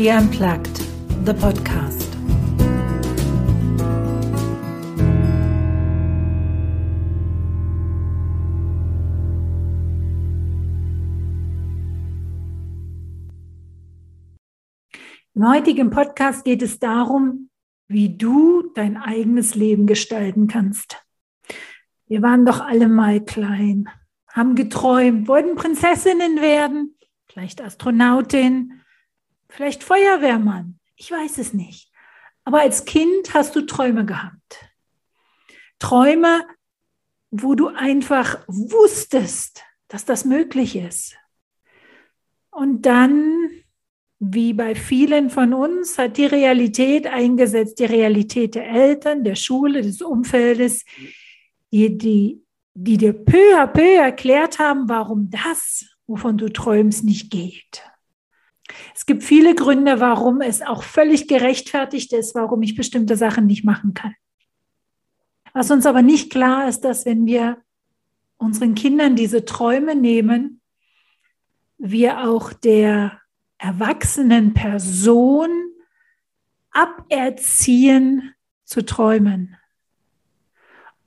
IKEA Unplugged, the podcast. Im heutigen Podcast geht es darum, wie du dein eigenes Leben gestalten kannst. Wir waren doch alle mal klein, haben geträumt, wollten Prinzessinnen werden, vielleicht Astronautin, vielleicht Feuerwehrmann. Ich weiß es nicht. Aber als Kind hast du Träume gehabt. Träume, wo du einfach wusstest, dass das möglich ist. Und dann, wie bei vielen von uns, hat die Realität eingesetzt, die Realität der Eltern, der Schule, des Umfeldes, die, die, die dir peu à peu erklärt haben, warum das, wovon du träumst, nicht geht. Es gibt viele Gründe, warum es auch völlig gerechtfertigt ist, warum ich bestimmte Sachen nicht machen kann. Was uns aber nicht klar ist, dass wenn wir unseren Kindern diese Träume nehmen, wir auch der erwachsenen Person aberziehen zu träumen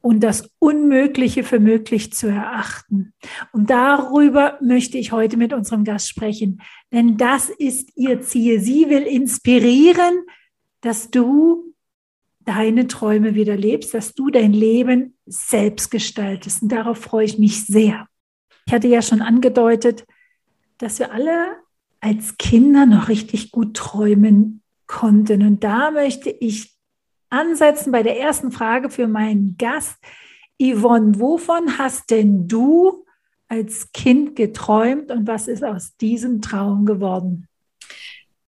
und das Unmögliche für möglich zu erachten. Und darüber möchte ich heute mit unserem Gast sprechen, denn das ist ihr Ziel. Sie will inspirieren, dass du deine Träume wieder lebst, dass du dein Leben selbst gestaltest. Und darauf freue ich mich sehr. Ich hatte ja schon angedeutet, dass wir alle als Kinder noch richtig gut träumen konnten. Und da möchte ich ansetzen bei der ersten Frage für meinen Gast. Yvonne, wovon hast denn du als Kind geträumt und was ist aus diesem Traum geworden?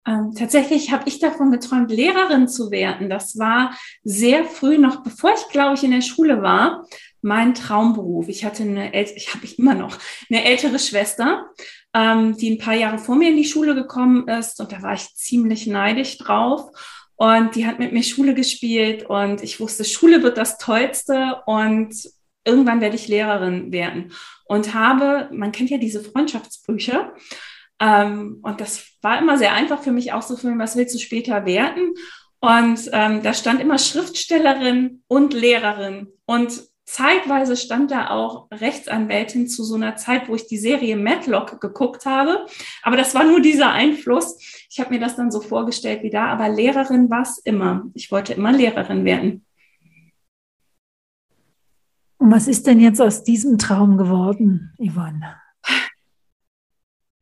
Ähm, tatsächlich habe ich davon geträumt, Lehrerin zu werden. Das war sehr früh, noch bevor ich, glaube ich, in der Schule war, mein Traumberuf. Ich hatte eine, ich habe immer noch eine ältere Schwester, ähm, die ein paar Jahre vor mir in die Schule gekommen ist und da war ich ziemlich neidisch drauf. Und die hat mit mir Schule gespielt und ich wusste, Schule wird das Tollste und irgendwann werde ich Lehrerin werden. Und habe, man kennt ja diese Freundschaftsbücher. Ähm, und das war immer sehr einfach für mich auszuführen, was willst du später werden? Und ähm, da stand immer Schriftstellerin und Lehrerin. Und Zeitweise stand da auch Rechtsanwältin zu so einer Zeit, wo ich die Serie Matlock geguckt habe. Aber das war nur dieser Einfluss. Ich habe mir das dann so vorgestellt wie da. Aber Lehrerin war es immer. Ich wollte immer Lehrerin werden. Und was ist denn jetzt aus diesem Traum geworden, Yvonne?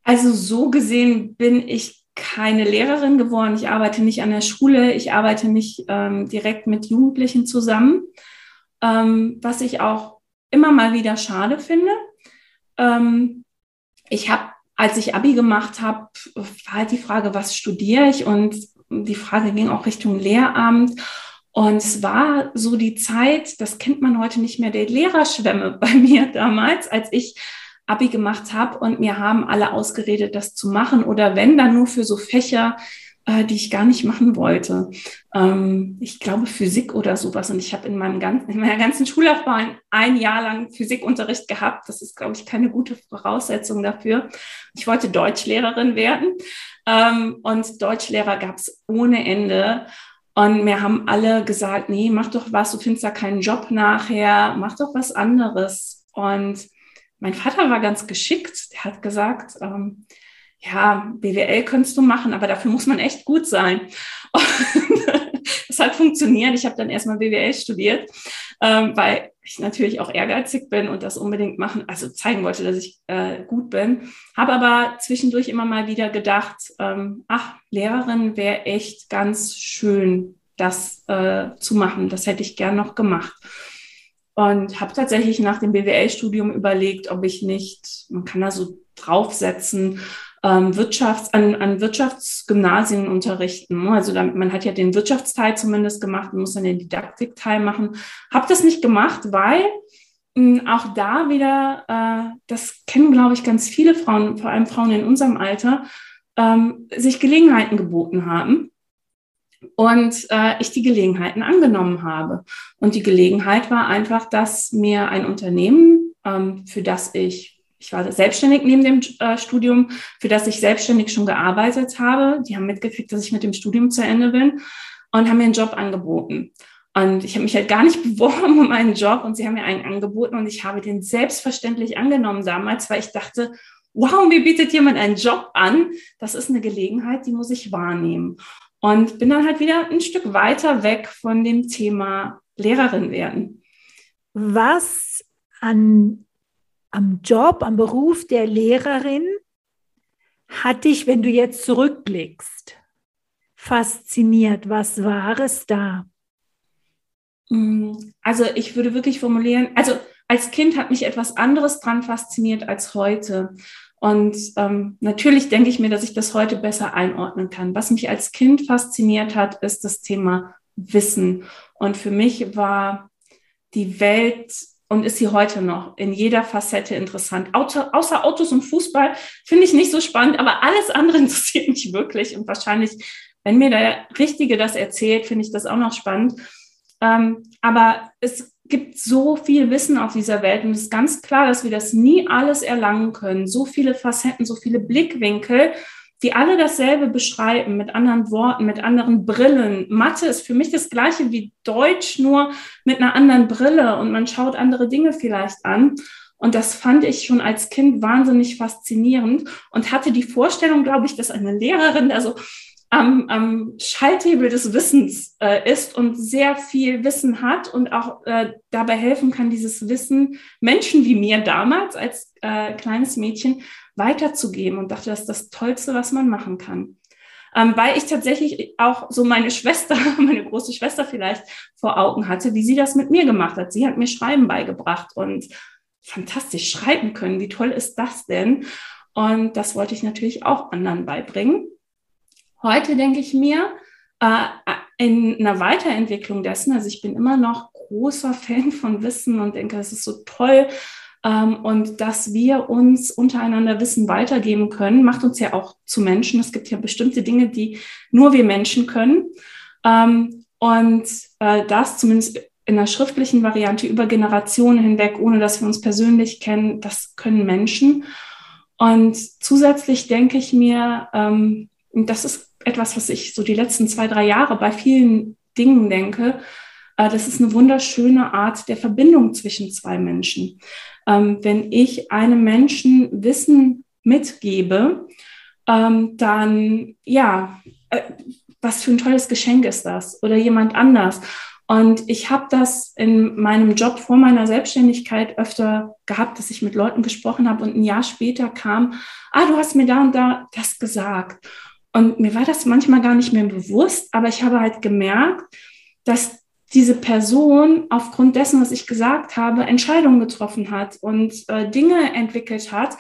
Also so gesehen bin ich keine Lehrerin geworden. Ich arbeite nicht an der Schule. Ich arbeite nicht ähm, direkt mit Jugendlichen zusammen ähm, was ich auch immer mal wieder schade finde. Ähm, ich habe, als ich Abi gemacht habe, war halt die Frage, was studiere ich? Und die Frage ging auch Richtung Lehramt. Und es war so die Zeit, das kennt man heute nicht mehr, der Lehrerschwämme bei mir damals, als ich Abi gemacht habe und mir haben alle ausgeredet, das zu machen oder wenn dann nur für so Fächer, äh, die ich gar nicht machen wollte. Ähm, ich glaube Physik oder sowas. Und ich habe in, meinem ganzen, in meiner ganzen Schullaufbahn ein Jahr lang Physikunterricht gehabt. Das ist, glaube ich, keine gute Voraussetzung dafür. Ich wollte Deutschlehrerin werden. Ähm, und Deutschlehrer gab es ohne Ende. Und mir haben alle gesagt, nee, mach doch was, du findest da keinen Job nachher, mach doch was anderes. Und mein Vater war ganz geschickt. Der hat gesagt, ähm, ja, BWL könntest du machen, aber dafür muss man echt gut sein. das hat funktioniert. Ich habe dann erstmal BWL studiert, ähm, weil ich natürlich auch ehrgeizig bin und das unbedingt machen, also zeigen wollte, dass ich äh, gut bin. Habe aber zwischendurch immer mal wieder gedacht, ähm, ach, Lehrerin wäre echt ganz schön, das äh, zu machen. Das hätte ich gern noch gemacht. Und habe tatsächlich nach dem BWL-Studium überlegt, ob ich nicht, man kann da so draufsetzen, ähm, Wirtschafts-, an, an Wirtschaftsgymnasien unterrichten. Also damit, man hat ja den Wirtschaftsteil zumindest gemacht, man muss dann den Didaktikteil machen. Habe das nicht gemacht, weil mh, hm, auch da wieder, äh, das kennen, glaube ich, ganz viele Frauen, vor allem Frauen in unserem Alter, ähm, sich Gelegenheiten geboten haben und äh, ich die Gelegenheiten angenommen habe. Und die Gelegenheit war einfach, dass mir ein Unternehmen, ähm, für das ich ich war selbstständig neben dem äh, Studium, für das ich selbstständig schon gearbeitet habe. Die haben mitgekriegt, dass ich mit dem Studium zu Ende bin und haben mir einen Job angeboten. Und ich habe mich halt gar nicht beworben um einen Job und sie haben mir einen angeboten und ich habe den selbstverständlich angenommen damals, weil ich dachte, wow, mir bietet jemand einen Job an. Das ist eine Gelegenheit, die muss ich wahrnehmen. Und bin dann halt wieder ein Stück weiter weg von dem Thema Lehrerin werden. Was an, am Job, am Beruf der Lehrerin hat dich, wenn du jetzt zurückblickst, fasziniert? Was war es da? Mm, also ich würde wirklich formulieren, also als Kind hat mich etwas anderes dran fasziniert als heute. Und ähm, natürlich denke ich mir, dass ich das heute besser einordnen kann. Was mich als Kind fasziniert hat, ist das Thema Wissen. Und für mich war die Welt und ist sie heute noch in jeder Facette interessant. Auto, außer Autos und Fußball finde ich nicht so spannend, aber alles andere interessiert mich wirklich. Und wahrscheinlich, wenn mir der Richtige das erzählt, finde ich das auch noch spannend. Ähm, aber es gibt so viel Wissen auf dieser Welt und es ist ganz klar, dass wir das nie alles erlangen können. So viele Facetten, so viele Blickwinkel, die alle dasselbe beschreiben, mit anderen Worten, mit anderen Brillen. Mathe ist für mich das gleiche wie Deutsch, nur mit einer anderen Brille und man schaut andere Dinge vielleicht an. Und das fand ich schon als Kind wahnsinnig faszinierend und hatte die Vorstellung, glaube ich, dass eine Lehrerin, also am, am Schalthebel des Wissens äh, ist und sehr viel Wissen hat und auch äh, dabei helfen kann, dieses Wissen Menschen wie mir damals als äh, kleines Mädchen weiterzugeben und dachte, das ist das Tollste, was man machen kann. Ähm, weil ich tatsächlich auch so meine Schwester, meine große Schwester vielleicht vor Augen hatte, wie sie das mit mir gemacht hat. Sie hat mir Schreiben beigebracht und fantastisch schreiben können. Wie toll ist das denn? Und das wollte ich natürlich auch anderen beibringen. Heute denke ich mir, äh, in einer Weiterentwicklung dessen, also ich bin immer noch großer Fan von Wissen und denke, es ist so toll. Ähm, und dass wir uns untereinander Wissen weitergeben können, macht uns ja auch zu Menschen. Es gibt ja bestimmte Dinge, die nur wir Menschen können. Ähm, und äh, das zumindest in der schriftlichen Variante über Generationen hinweg, ohne dass wir uns persönlich kennen, das können Menschen. Und zusätzlich denke ich mir, ähm, das ist etwas, was ich so die letzten zwei, drei Jahre bei vielen Dingen denke. Äh, das ist eine wunderschöne Art der Verbindung zwischen zwei Menschen. Ähm, wenn ich einem Menschen Wissen mitgebe, ähm, dann ja, äh, was für ein tolles Geschenk ist das? Oder jemand anders. Und ich habe das in meinem Job vor meiner Selbstständigkeit öfter gehabt, dass ich mit Leuten gesprochen habe und ein Jahr später kam, ah, du hast mir da und da das gesagt. Und mir war das manchmal gar nicht mehr bewusst, aber ich habe halt gemerkt, dass diese Person aufgrund dessen, was ich gesagt habe, Entscheidungen getroffen hat und äh, Dinge entwickelt hat.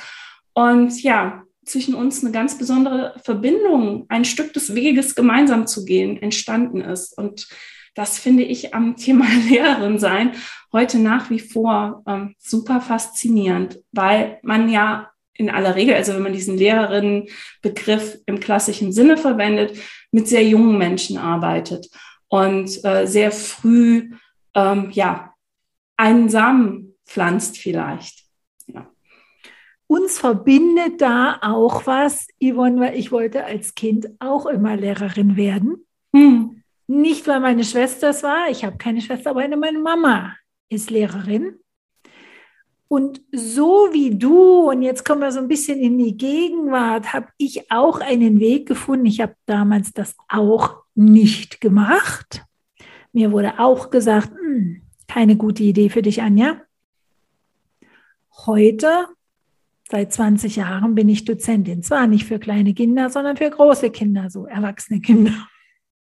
Und ja, zwischen uns eine ganz besondere Verbindung, ein Stück des Weges gemeinsam zu gehen, entstanden ist. Und das finde ich am Thema Lehrerin sein heute nach wie vor ähm, super faszinierend, weil man ja in aller Regel, also wenn man diesen Lehrerinnenbegriff im klassischen Sinne verwendet, mit sehr jungen Menschen arbeitet und äh, sehr früh ähm, ja einen Samen pflanzt vielleicht. Ja. Uns verbindet da auch was, Yvonne, weil ich wollte als Kind auch immer Lehrerin werden. Hm. Nicht, weil meine Schwester es war, ich habe keine Schwester, aber meine Mama ist Lehrerin. Und so wie du, und jetzt kommen wir so ein bisschen in die Gegenwart, habe ich auch einen Weg gefunden. Ich habe damals das auch nicht gemacht. Mir wurde auch gesagt, hm, keine gute Idee für dich, Anja. Heute, seit 20 Jahren, bin ich Dozentin. Zwar nicht für kleine Kinder, sondern für große Kinder, so erwachsene Kinder.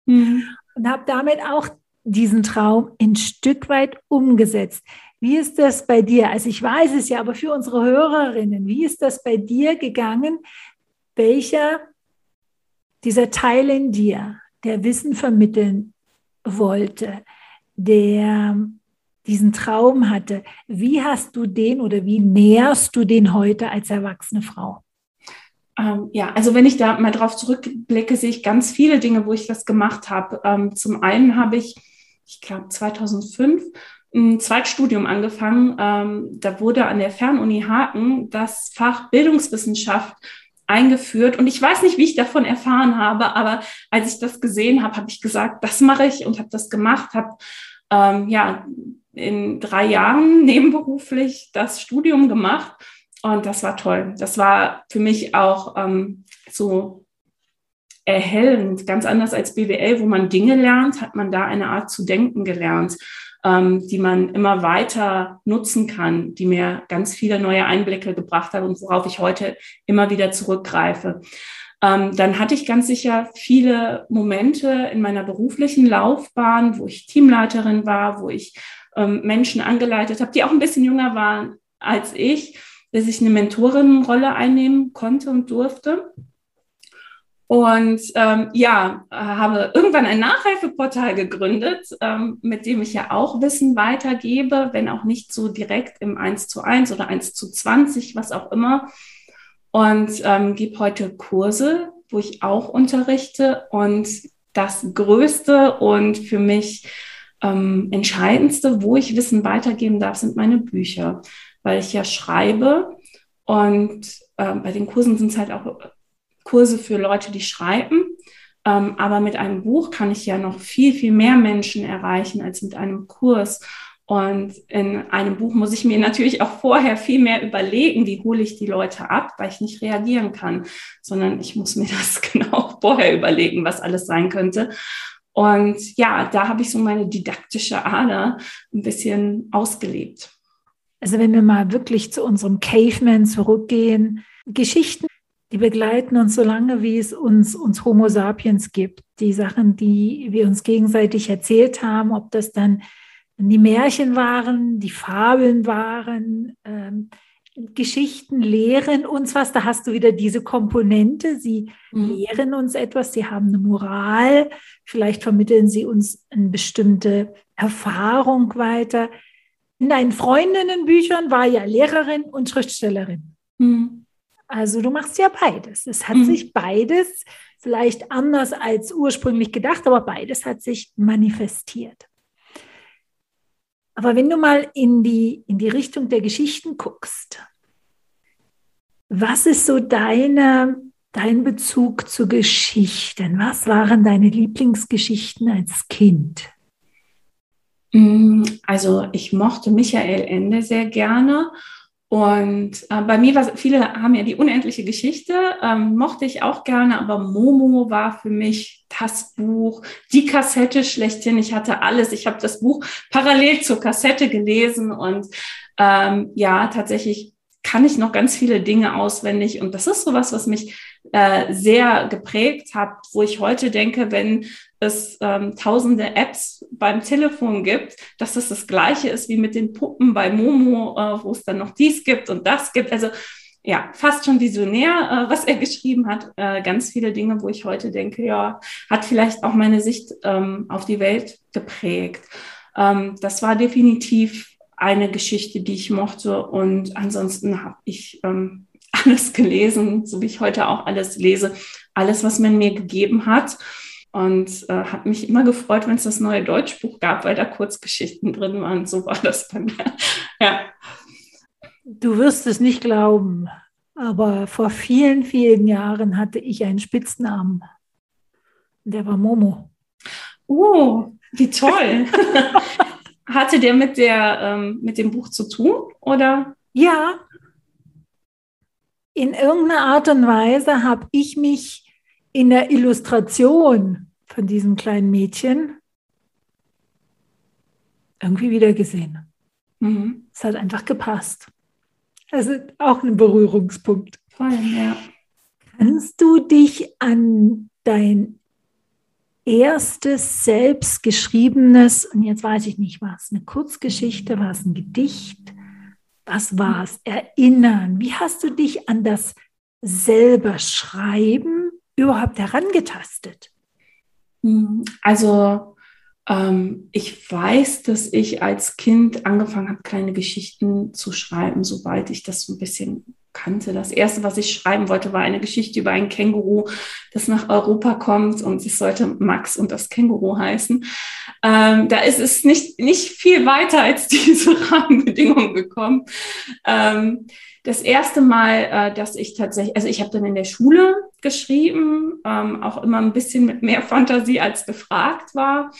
Mhm. Und habe damit auch diesen Traum ein Stück weit umgesetzt. Wie ist das bei dir? Also ich weiß es ja, aber für unsere Hörerinnen, wie ist das bei dir gegangen? Welcher dieser Teil in dir, der Wissen vermitteln wollte, der diesen Traum hatte, wie hast du den oder wie näherst du den heute als erwachsene Frau? Ähm, ja, also wenn ich da mal drauf zurückblicke, sehe ich ganz viele Dinge, wo ich das gemacht habe. Ähm, zum einen habe ich, ich glaube 2005, ein Zweitstudium angefangen. Ähm, da wurde an der Fernuni Haken das Fach Bildungswissenschaft eingeführt. Und ich weiß nicht, wie ich davon erfahren habe, aber als ich das gesehen habe, habe ich gesagt, das mache ich und habe das gemacht, habe ähm, ja in drei Jahren nebenberuflich das Studium gemacht. Und das war toll. Das war für mich auch ähm, so erhellend, ganz anders als BWL, wo man Dinge lernt, hat man da eine Art zu denken gelernt, ähm, die man immer weiter nutzen kann, die mir ganz viele neue Einblicke gebracht hat und worauf ich heute immer wieder zurückgreife. Ähm, dann hatte ich ganz sicher viele Momente in meiner beruflichen Laufbahn, wo ich Teamleiterin war, wo ich ähm, Menschen angeleitet habe, die auch ein bisschen jünger waren als ich, dass ich eine Mentorinnenrolle einnehmen konnte und durfte. Und ähm, ja, habe irgendwann ein Nachhilfeportal gegründet, ähm, mit dem ich ja auch Wissen weitergebe, wenn auch nicht so direkt im 1 zu 1 oder 1 zu 20, was auch immer. Und ähm, gebe heute Kurse, wo ich auch unterrichte. Und das Größte und für mich ähm, Entscheidendste, wo ich Wissen weitergeben darf, sind meine Bücher, weil ich ja schreibe. Und äh, bei den Kursen sind es halt auch Kurse für Leute, die schreiben. Ähm, aber mit einem Buch kann ich ja noch viel, viel mehr Menschen erreichen als mit einem Kurs. Und in einem Buch muss ich mir natürlich auch vorher viel mehr überlegen, wie hole ich die Leute ab, weil ich nicht reagieren kann, sondern ich muss mir das genau vorher überlegen, was alles sein könnte. Und ja, da habe ich so meine didaktische Ader ein bisschen ausgelebt. Also wenn wir mal wirklich zu unserem Caveman zurückgehen, Geschichten die begleiten uns so lange, wie es uns, uns Homo sapiens gibt. Die Sachen, die wir uns gegenseitig erzählt haben, ob das dann die Märchen waren, die Fabeln waren, ähm, Geschichten lehren uns was. Da hast du wieder diese Komponente. Sie mhm. lehren uns etwas. Sie haben eine Moral. Vielleicht vermitteln sie uns eine bestimmte Erfahrung weiter. In deinen Freundinnenbüchern war ja Lehrerin und Schriftstellerin. Mhm. Also du machst ja beides. Es hat mhm. sich beides vielleicht anders als ursprünglich gedacht, aber beides hat sich manifestiert. Aber wenn du mal in die, in die Richtung der Geschichten guckst, was ist so deine, dein Bezug zu Geschichten? Was waren deine Lieblingsgeschichten als Kind? Mm, also ich mochte Michael Ende sehr gerne und äh, bei mir war viele haben ja die unendliche Geschichte, ähm, mochte ich auch gerne, aber Momo war für mich das Buch, die Kassette schlechthin. Ich hatte alles. Ich habe das Buch parallel zur Kassette gelesen und ähm, ja, tatsächlich kann ich noch ganz viele Dinge auswendig. Und das ist sowas, was mich äh, sehr geprägt hat, wo ich heute denke, wenn es ähm, tausende Apps beim Telefon gibt, dass es das gleiche ist wie mit den Puppen bei Momo, äh, wo es dann noch dies gibt und das gibt. Also ja, fast schon visionär, äh, was er geschrieben hat. Äh, ganz viele Dinge, wo ich heute denke, ja, hat vielleicht auch meine Sicht ähm, auf die Welt geprägt. Ähm, das war definitiv eine Geschichte, die ich mochte. Und ansonsten habe ich ähm, alles gelesen, so wie ich heute auch alles lese, alles, was man mir gegeben hat. Und äh, habe mich immer gefreut, wenn es das neue Deutschbuch gab, weil da Kurzgeschichten drin waren. So war das bei mir. ja. Du wirst es nicht glauben, aber vor vielen, vielen Jahren hatte ich einen Spitznamen. Der war Momo. Oh, wie toll. Hatte der mit, der, ähm, mit dem Buch zu tun? Oder? Ja. In irgendeiner Art und Weise habe ich mich in der Illustration von diesem kleinen Mädchen irgendwie wieder gesehen. Mhm. Es hat einfach gepasst. Also auch ein Berührungspunkt. Voll, ja. Kannst du dich an dein erstes selbstgeschriebenes, und jetzt weiß ich nicht, war es eine Kurzgeschichte, war es ein Gedicht, was war es, erinnern? Wie hast du dich an das selber Schreiben überhaupt herangetastet? Hm, also ähm, ich weiß, dass ich als Kind angefangen habe, kleine Geschichten zu schreiben, sobald ich das so ein bisschen kannte. Das erste, was ich schreiben wollte, war eine Geschichte über ein Känguru, das nach Europa kommt und es sollte Max und das Känguru heißen. Ähm, da ist es nicht, nicht viel weiter als diese Rahmenbedingungen gekommen. Ähm, das erste Mal, äh, dass ich tatsächlich, also ich habe dann in der Schule geschrieben, ähm, auch immer ein bisschen mit mehr Fantasie als gefragt war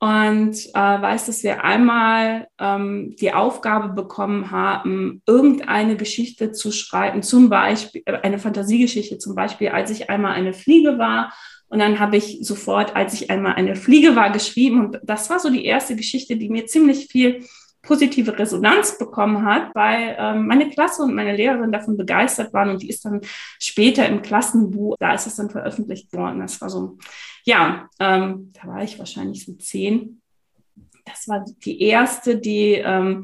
und äh, weiß, dass wir einmal ähm, die Aufgabe bekommen haben, irgendeine Geschichte zu schreiben, zum Beispiel äh, eine Fantasiegeschichte, zum Beispiel, als ich einmal eine Fliege war. Und dann habe ich sofort, als ich einmal eine Fliege war, geschrieben. Und das war so die erste Geschichte, die mir ziemlich viel positive Resonanz bekommen hat, weil ähm, meine Klasse und meine Lehrerin davon begeistert waren und die ist dann später im Klassenbuch, da ist es dann veröffentlicht worden. Das war so, ja, ähm, da war ich wahrscheinlich so zehn. Das war die erste, die ähm,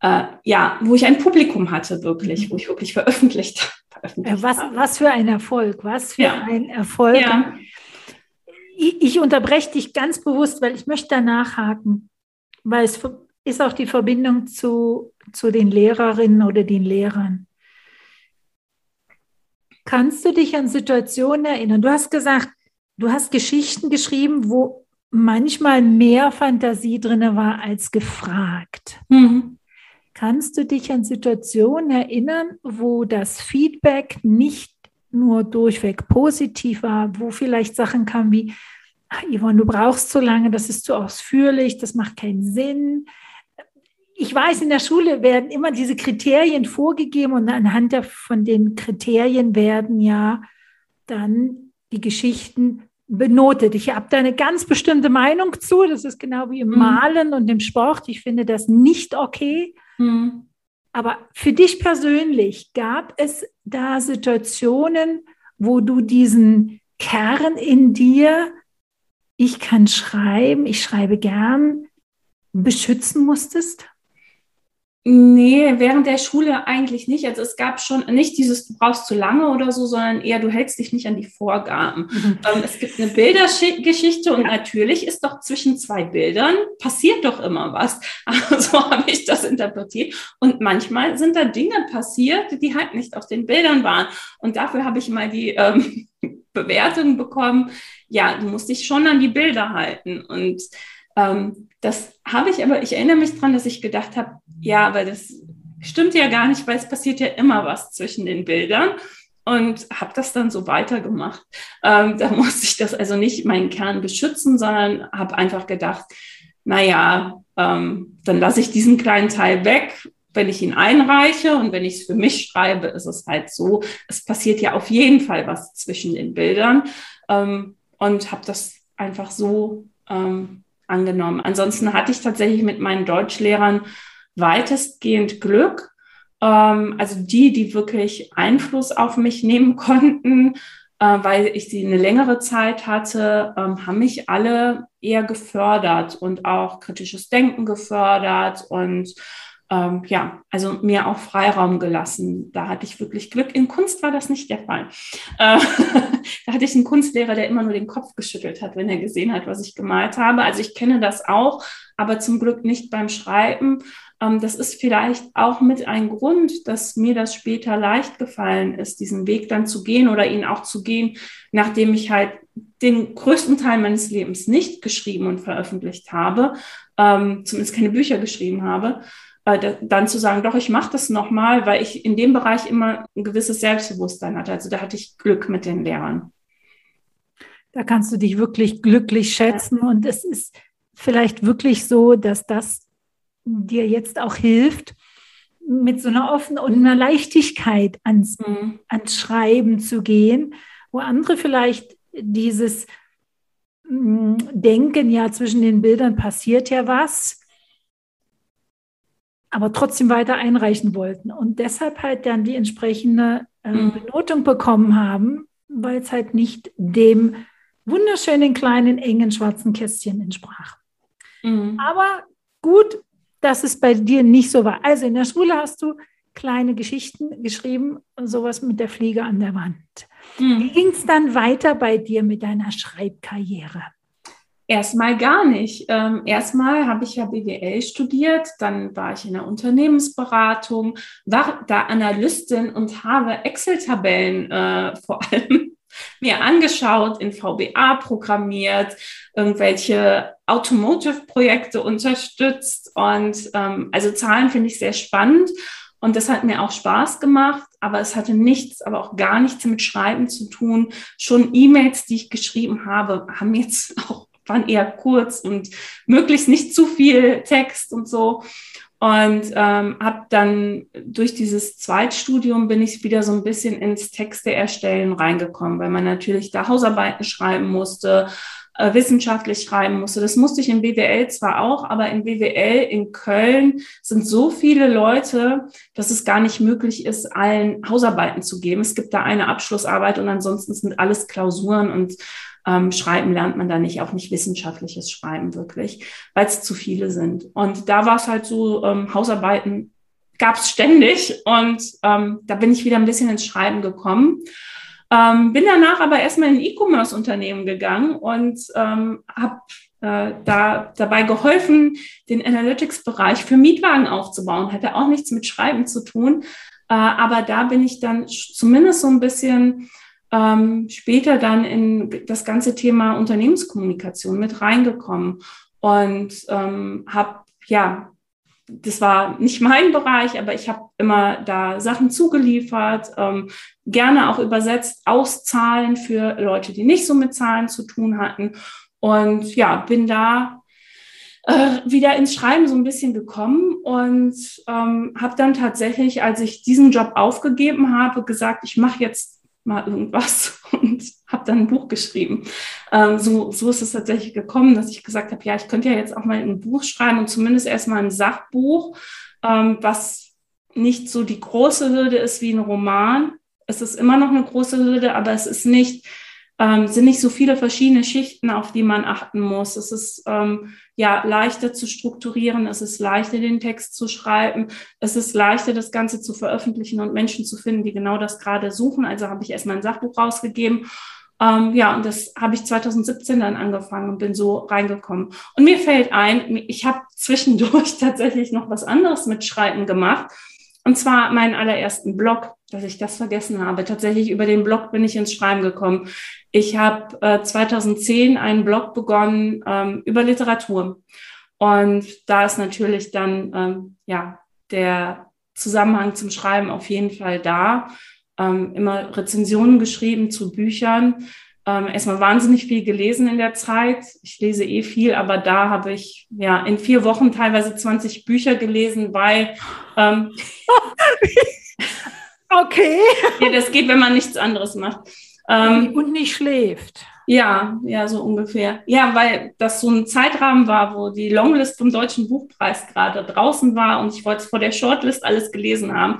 äh, ja, wo ich ein Publikum hatte, wirklich, wo ich wirklich veröffentlicht, veröffentlicht was, habe. Was für ein Erfolg, was für ja. ein Erfolg. Ja. Ich, ich unterbreche dich ganz bewusst, weil ich möchte da nachhaken, weil es ist auch die Verbindung zu, zu den Lehrerinnen oder den Lehrern. Kannst du dich an Situationen erinnern? Du hast gesagt, du hast Geschichten geschrieben, wo manchmal mehr Fantasie drin war als gefragt. Mhm. Kannst du dich an Situationen erinnern, wo das Feedback nicht nur durchweg positiv war, wo vielleicht Sachen kamen wie, Yvonne, du brauchst zu lange, das ist zu ausführlich, das macht keinen Sinn, ich weiß, in der Schule werden immer diese Kriterien vorgegeben und anhand von den Kriterien werden ja dann die Geschichten benotet. Ich habe da eine ganz bestimmte Meinung zu. Das ist genau wie im mhm. Malen und im Sport. Ich finde das nicht okay. Mhm. Aber für dich persönlich gab es da Situationen, wo du diesen Kern in dir, ich kann schreiben, ich schreibe gern, beschützen musstest? Nee, während der Schule eigentlich nicht. Also es gab schon nicht dieses, du brauchst zu lange oder so, sondern eher, du hältst dich nicht an die Vorgaben. Mhm. Ähm, es gibt eine Bildergeschichte und natürlich ist doch zwischen zwei Bildern passiert doch immer was. Also so habe ich das interpretiert. Und manchmal sind da Dinge passiert, die halt nicht auf den Bildern waren. Und dafür habe ich mal die ähm, Bewertung bekommen. Ja, du musst dich schon an die Bilder halten. Und ähm, das habe ich aber, ich erinnere mich dran, dass ich gedacht habe, ja, weil das stimmt ja gar nicht, weil es passiert ja immer was zwischen den Bildern und habe das dann so weitergemacht. Ähm, da musste ich das also nicht meinen Kern beschützen, sondern habe einfach gedacht, naja, ähm, dann lasse ich diesen kleinen Teil weg, wenn ich ihn einreiche und wenn ich es für mich schreibe, ist es halt so, es passiert ja auf jeden Fall was zwischen den Bildern. Ähm, und habe das einfach so ähm, angenommen. Ansonsten hatte ich tatsächlich mit meinen Deutschlehrern weitestgehend Glück. Ähm, also die, die wirklich Einfluss auf mich nehmen konnten, äh, weil ich sie eine längere Zeit hatte, ähm, haben mich alle eher gefördert und auch kritisches Denken gefördert und ähm, ja, also mir auch Freiraum gelassen. Da hatte ich wirklich Glück. In Kunst war das nicht der Fall. Äh, da hatte ich einen Kunstlehrer, der immer nur den Kopf geschüttelt hat, wenn er gesehen hat, was ich gemalt habe. Also ich kenne das auch, aber zum Glück nicht beim Schreiben. Ähm, das ist vielleicht auch mit ein Grund, dass mir das später leicht gefallen ist, diesen Weg dann zu gehen oder ihn auch zu gehen, nachdem ich halt den größten Teil meines Lebens nicht geschrieben und veröffentlicht habe, ähm, zumindest keine Bücher geschrieben habe dann zu sagen, doch, ich mache das nochmal, weil ich in dem Bereich immer ein gewisses Selbstbewusstsein hatte. Also da hatte ich Glück mit den Lehrern. Da kannst du dich wirklich glücklich schätzen und es ist vielleicht wirklich so, dass das dir jetzt auch hilft, mit so einer offenen und einer Leichtigkeit ans, mhm. ans Schreiben zu gehen, wo andere vielleicht dieses mm, Denken, ja, zwischen den Bildern passiert ja was, aber trotzdem weiter einreichen wollten und deshalb halt dann die entsprechende äh, mhm. Benotung bekommen haben, weil es halt nicht dem wunderschönen kleinen engen schwarzen Kästchen entsprach. Mhm. Aber gut, dass es bei dir nicht so war. Also in der Schule hast du kleine Geschichten geschrieben, sowas mit der Fliege an der Wand. Mhm. Wie ging es dann weiter bei dir mit deiner Schreibkarriere? Erstmal gar nicht. Ähm, erstmal habe ich ja BWL studiert, dann war ich in der Unternehmensberatung, war da Analystin und habe Excel-Tabellen äh, vor allem mir angeschaut, in VBA programmiert, irgendwelche Automotive-Projekte unterstützt und ähm, also Zahlen finde ich sehr spannend und das hat mir auch Spaß gemacht, aber es hatte nichts, aber auch gar nichts mit Schreiben zu tun. Schon E-Mails, die ich geschrieben habe, haben jetzt auch waren eher kurz und möglichst nicht zu viel Text und so. Und ähm, habe dann durch dieses Zweitstudium bin ich wieder so ein bisschen ins Texte erstellen reingekommen, weil man natürlich da Hausarbeiten schreiben musste, äh, wissenschaftlich schreiben musste. Das musste ich in BWL zwar auch, aber in BWL in Köln sind so viele Leute, dass es gar nicht möglich ist, allen Hausarbeiten zu geben. Es gibt da eine Abschlussarbeit und ansonsten sind alles Klausuren und ähm, Schreiben lernt man da nicht, auch nicht wissenschaftliches Schreiben wirklich, weil es zu viele sind. Und da war es halt so, ähm, Hausarbeiten gab es ständig und ähm, da bin ich wieder ein bisschen ins Schreiben gekommen. Ähm, bin danach aber erstmal in ein E-Commerce-Unternehmen gegangen und ähm, habe äh, da dabei geholfen, den Analytics-Bereich für Mietwagen aufzubauen. Hatte auch nichts mit Schreiben zu tun, äh, aber da bin ich dann zumindest so ein bisschen ähm, später dann in das ganze Thema Unternehmenskommunikation mit reingekommen und ähm, habe ja das war nicht mein Bereich, aber ich habe immer da Sachen zugeliefert, ähm, gerne auch übersetzt aus Zahlen für Leute, die nicht so mit Zahlen zu tun hatten. Und ja, bin da äh, wieder ins Schreiben so ein bisschen gekommen und ähm, habe dann tatsächlich, als ich diesen Job aufgegeben habe, gesagt, ich mache jetzt mal irgendwas und habe dann ein Buch geschrieben. Ähm, so, so ist es tatsächlich gekommen, dass ich gesagt habe, ja, ich könnte ja jetzt auch mal ein Buch schreiben und zumindest erstmal ein Sachbuch, ähm, was nicht so die große Hürde ist wie ein Roman. Es ist immer noch eine große Hürde, aber es ist nicht ähm, sind nicht so viele verschiedene Schichten, auf die man achten muss. Es ist ähm, ja leichter zu strukturieren, es ist leichter, den Text zu schreiben, es ist leichter, das Ganze zu veröffentlichen und Menschen zu finden, die genau das gerade suchen. Also habe ich erstmal ein Sachbuch rausgegeben. Ähm, ja, und das habe ich 2017 dann angefangen und bin so reingekommen. Und mir fällt ein, ich habe zwischendurch tatsächlich noch was anderes mit Schreiben gemacht. Und zwar meinen allerersten Blog, dass ich das vergessen habe. Tatsächlich über den Blog bin ich ins Schreiben gekommen. Ich habe äh, 2010 einen Blog begonnen ähm, über Literatur. Und da ist natürlich dann ähm, ja der Zusammenhang zum Schreiben auf jeden Fall da. Ähm, immer Rezensionen geschrieben zu Büchern. Ähm, erstmal wahnsinnig viel gelesen in der Zeit. Ich lese eh viel, aber da habe ich ja in vier Wochen teilweise 20 Bücher gelesen, weil ähm, okay. ja, das geht, wenn man nichts anderes macht. Ähm, und nicht schläft. Ja, ja, so ungefähr. Ja, weil das so ein Zeitrahmen war, wo die Longlist vom Deutschen Buchpreis gerade draußen war und ich wollte vor der Shortlist alles gelesen haben.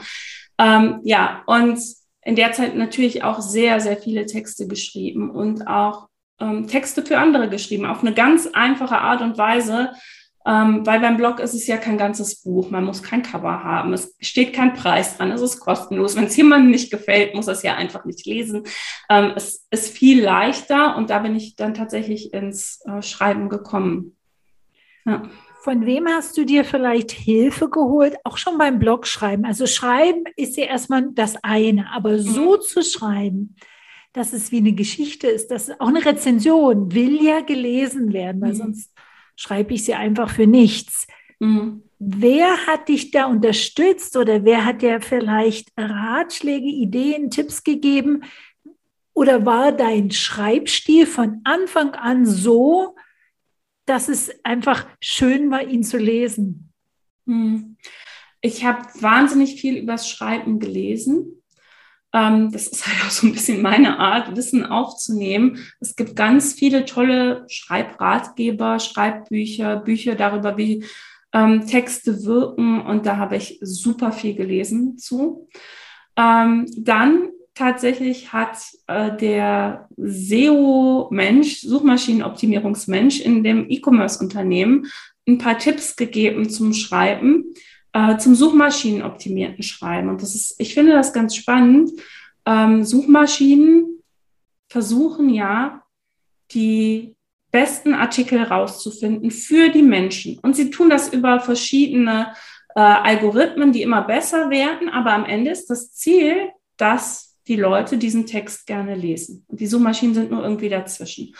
Ähm, ja, und in der Zeit natürlich auch sehr, sehr viele Texte geschrieben und auch ähm, Texte für andere geschrieben, auf eine ganz einfache Art und Weise, ähm, weil beim Blog ist es ja kein ganzes Buch, man muss kein Cover haben, es steht kein Preis dran, es ist kostenlos. Wenn es jemandem nicht gefällt, muss es ja einfach nicht lesen. Ähm, es ist viel leichter und da bin ich dann tatsächlich ins äh, Schreiben gekommen. Ja. Von wem hast du dir vielleicht Hilfe geholt, auch schon beim Blog schreiben? Also schreiben ist ja erstmal das eine, aber so mhm. zu schreiben, dass es wie eine Geschichte ist, dass auch eine Rezension will ja gelesen werden, weil mhm. sonst schreibe ich sie einfach für nichts. Mhm. Wer hat dich da unterstützt oder wer hat dir vielleicht Ratschläge, Ideen, Tipps gegeben? Oder war dein Schreibstil von Anfang an so, dass es einfach schön war, ihn zu lesen? Hm. Ich habe wahnsinnig viel übers Schreiben gelesen. Ähm, das ist halt auch so ein bisschen meine Art, Wissen aufzunehmen. Es gibt ganz viele tolle Schreibratgeber, Schreibbücher, Bücher darüber, wie ähm, Texte wirken. Und da habe ich super viel gelesen zu. Ähm, dann tatsächlich hat äh, der SEO-Mensch, Suchmaschinenoptimierungsmensch in dem E-Commerce-Unternehmen ein paar Tipps gegeben zum Schreiben, äh, zum Suchmaschinenoptimierten Schreiben. Und das ist, ich finde das ganz spannend. Ähm, Suchmaschinen versuchen ja, die besten Artikel rauszufinden für die Menschen. Und sie tun das über verschiedene äh, Algorithmen, die immer besser werden. Aber am Ende ist das Ziel, dass die Leute diesen Text gerne lesen. Und die Suchmaschinen sind nur irgendwie dazwischen.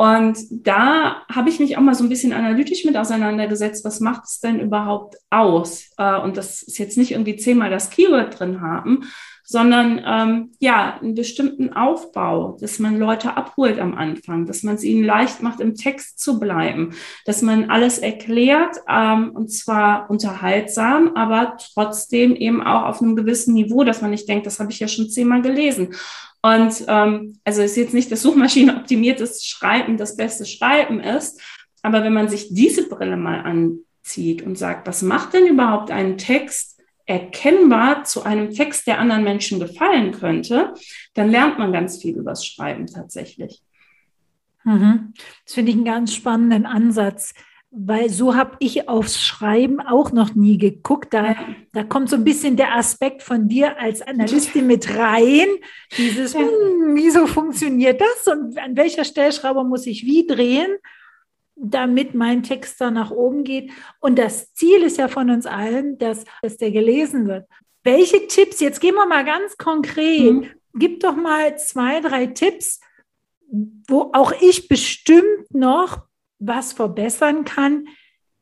Und da habe ich mich auch mal so ein bisschen analytisch mit auseinandergesetzt, was macht es denn überhaupt aus? Äh, und das ist jetzt nicht irgendwie zehnmal das Keyword drin haben, sondern ähm, ja, einen bestimmten Aufbau, dass man Leute abholt am Anfang, dass man es ihnen leicht macht, im Text zu bleiben, dass man alles erklärt, ähm, und zwar unterhaltsam, aber trotzdem eben auch auf einem gewissen Niveau, dass man nicht denkt, das habe ich ja schon zehnmal gelesen. Und ähm, also ist jetzt nicht das suchmaschinenoptimiertes Schreiben das beste Schreiben ist, aber wenn man sich diese Brille mal anzieht und sagt, was macht denn überhaupt einen Text erkennbar zu einem Text, der anderen Menschen gefallen könnte, dann lernt man ganz viel übers Schreiben tatsächlich. Mhm. Das finde ich einen ganz spannenden Ansatz weil so habe ich aufs Schreiben auch noch nie geguckt. Da, da kommt so ein bisschen der Aspekt von dir als Analystin mit rein. Dieses, hm, wieso funktioniert das und an welcher Stellschraube muss ich wie drehen, damit mein Text da nach oben geht. Und das Ziel ist ja von uns allen, dass, dass der gelesen wird. Welche Tipps, jetzt gehen wir mal ganz konkret, mhm. gib doch mal zwei, drei Tipps, wo auch ich bestimmt noch was verbessern kann,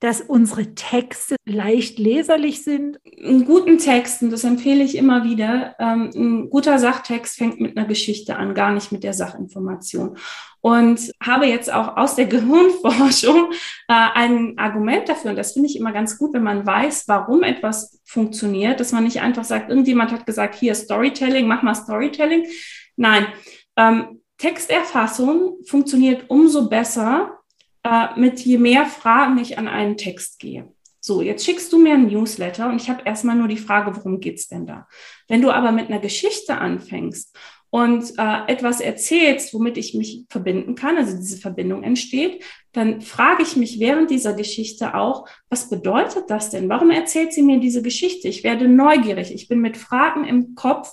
dass unsere Texte leicht leserlich sind? In guten Texten, das empfehle ich immer wieder, ähm, ein guter Sachtext fängt mit einer Geschichte an, gar nicht mit der Sachinformation. Und habe jetzt auch aus der Gehirnforschung äh, ein Argument dafür, und das finde ich immer ganz gut, wenn man weiß, warum etwas funktioniert, dass man nicht einfach sagt, irgendjemand hat gesagt, hier Storytelling, mach mal Storytelling. Nein, ähm, Texterfassung funktioniert umso besser, äh, mit je mehr Fragen ich an einen Text gehe. So, jetzt schickst du mir ein Newsletter und ich habe erstmal nur die Frage, worum geht's denn da? Wenn du aber mit einer Geschichte anfängst und äh, etwas erzählst, womit ich mich verbinden kann, also diese Verbindung entsteht, dann frage ich mich während dieser Geschichte auch, was bedeutet das denn? Warum erzählt sie mir diese Geschichte? Ich werde neugierig. Ich bin mit Fragen im Kopf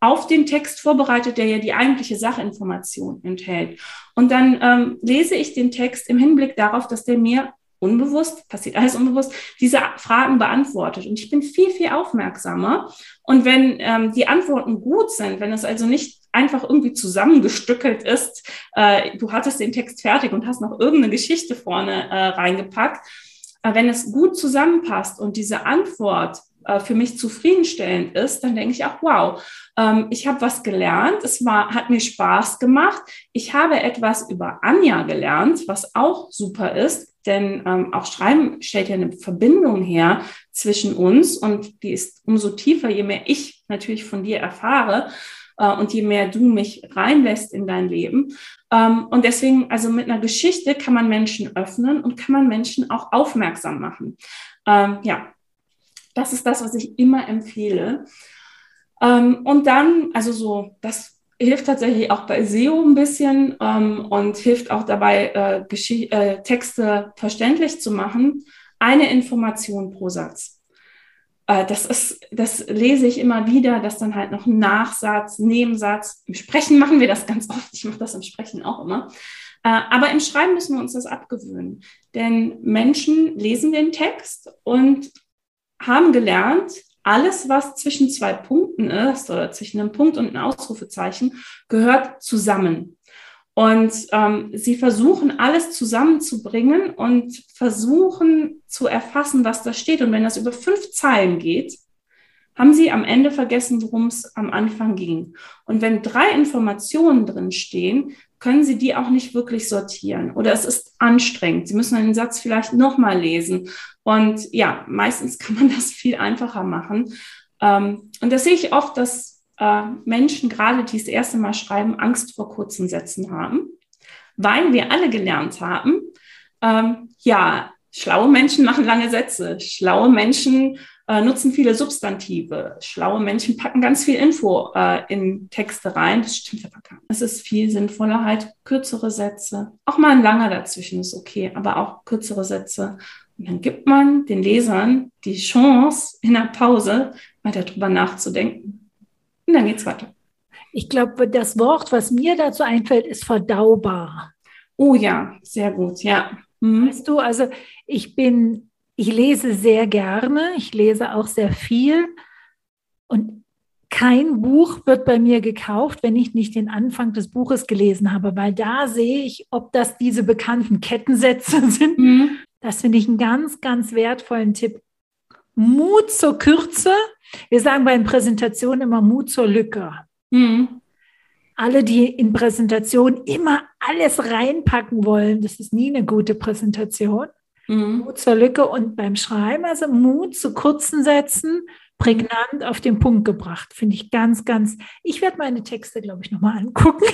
auf den Text vorbereitet, der ja die eigentliche Sachinformation enthält. Und dann ähm, lese ich den Text im Hinblick darauf, dass der mir unbewusst, passiert alles unbewusst, diese Fragen beantwortet. Und ich bin viel, viel aufmerksamer. Und wenn ähm, die Antworten gut sind, wenn es also nicht einfach irgendwie zusammengestückelt ist, äh, du hattest den Text fertig und hast noch irgendeine Geschichte vorne äh, reingepackt, äh, wenn es gut zusammenpasst und diese Antwort äh, für mich zufriedenstellend ist, dann denke ich auch, wow, ähm, ich habe was gelernt, es war, hat mir Spaß gemacht, ich habe etwas über Anja gelernt, was auch super ist, denn ähm, auch Schreiben stellt ja eine Verbindung her zwischen uns und die ist umso tiefer, je mehr ich natürlich von dir erfahre äh, und je mehr du mich reinlässt in dein Leben. Ähm, und deswegen, also mit einer Geschichte kann man Menschen öffnen und kann man Menschen auch aufmerksam machen. Ähm, ja, das ist das, was ich immer empfehle. Ähm, und dann, also so, das hilft tatsächlich auch bei SEO ein bisschen ähm, und hilft auch dabei, äh, äh, Texte verständlich zu machen. Eine Information pro Satz. Äh, das ist, das lese ich immer wieder, dass dann halt noch Nachsatz, Nebensatz. Im Sprechen machen wir das ganz oft. Ich mache das im Sprechen auch immer. Äh, aber im Schreiben müssen wir uns das abgewöhnen. Denn Menschen lesen den Text und haben gelernt, alles, was zwischen zwei Punkten ist oder zwischen einem Punkt und einem Ausrufezeichen, gehört zusammen. Und ähm, sie versuchen alles zusammenzubringen und versuchen zu erfassen, was da steht. Und wenn das über fünf Zeilen geht, haben sie am Ende vergessen, worum es am Anfang ging. Und wenn drei Informationen drin stehen, können Sie die auch nicht wirklich sortieren oder es ist anstrengend. Sie müssen einen Satz vielleicht nochmal lesen. Und ja, meistens kann man das viel einfacher machen. Ähm, und das sehe ich oft, dass äh, Menschen, gerade die das erste Mal schreiben, Angst vor kurzen Sätzen haben, weil wir alle gelernt haben, ähm, ja, schlaue Menschen machen lange Sätze, schlaue Menschen äh, nutzen viele Substantive. Schlaue Menschen packen ganz viel Info äh, in Texte rein. Das stimmt aber gar nicht. Es ist viel sinnvoller, halt kürzere Sätze. Auch mal ein langer dazwischen ist okay, aber auch kürzere Sätze. Und dann gibt man den Lesern die Chance, in der Pause weiter drüber nachzudenken. Und dann geht's weiter. Ich glaube, das Wort, was mir dazu einfällt, ist verdaubar. Oh ja, sehr gut, ja. Mhm. Weißt du, also ich bin, ich lese sehr gerne, ich lese auch sehr viel und kein Buch wird bei mir gekauft, wenn ich nicht den Anfang des Buches gelesen habe, weil da sehe ich, ob das diese bekannten Kettensätze sind. Mhm. Das finde ich einen ganz, ganz wertvollen Tipp. Mut zur Kürze. Wir sagen bei den Präsentationen immer Mut zur Lücke. Mhm. Alle, die in Präsentationen immer alles reinpacken wollen, das ist nie eine gute Präsentation. Mhm. Mut zur Lücke und beim Schreiben, also Mut zu kurzen Sätzen, prägnant auf den Punkt gebracht. Finde ich ganz, ganz. Ich werde meine Texte, glaube ich, nochmal angucken.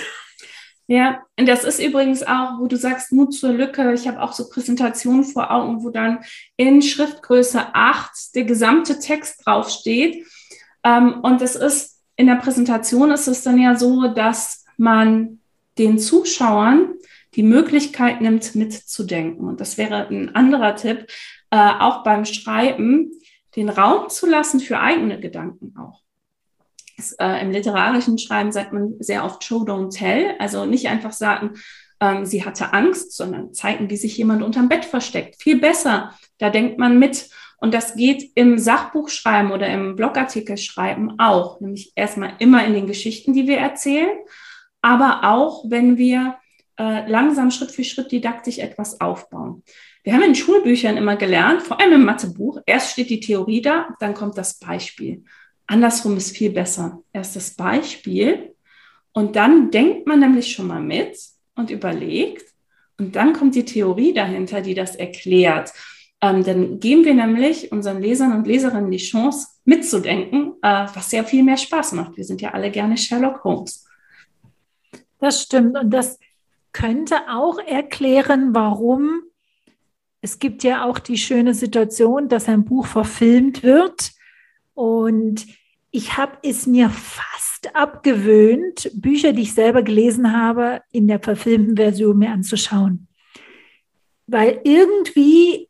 Ja, und das ist übrigens auch, wo du sagst, Mut zur Lücke. Ich habe auch so Präsentationen vor Augen, wo dann in Schriftgröße 8 der gesamte Text draufsteht. Ähm, und das ist, in der Präsentation ist es dann ja so, dass man den Zuschauern die Möglichkeit nimmt, mitzudenken. Und das wäre ein anderer Tipp, äh, auch beim Schreiben, den Raum zu lassen für eigene Gedanken auch. Äh, Im literarischen Schreiben sagt man sehr oft Show, don't tell. Also nicht einfach sagen, ähm, sie hatte Angst, sondern zeigen, wie sich jemand unterm Bett versteckt. Viel besser. Da denkt man mit. Und das geht im Sachbuchschreiben oder im Blogartikelschreiben auch. Nämlich erstmal immer in den Geschichten, die wir erzählen, aber auch, wenn wir äh, langsam Schritt für Schritt didaktisch etwas aufbauen. Wir haben in Schulbüchern immer gelernt, vor allem im Mathebuch, erst steht die Theorie da, dann kommt das Beispiel. Andersrum ist viel besser. Erst das Beispiel und dann denkt man nämlich schon mal mit und überlegt und dann kommt die Theorie dahinter, die das erklärt. Ähm, dann geben wir nämlich unseren Lesern und Leserinnen die Chance, mitzudenken, äh, was sehr viel mehr Spaß macht. Wir sind ja alle gerne Sherlock Holmes. Das stimmt. Und das könnte auch erklären, warum es gibt ja auch die schöne Situation, dass ein Buch verfilmt wird. Und ich habe es mir fast abgewöhnt, Bücher, die ich selber gelesen habe, in der verfilmten Version mir anzuschauen. Weil irgendwie,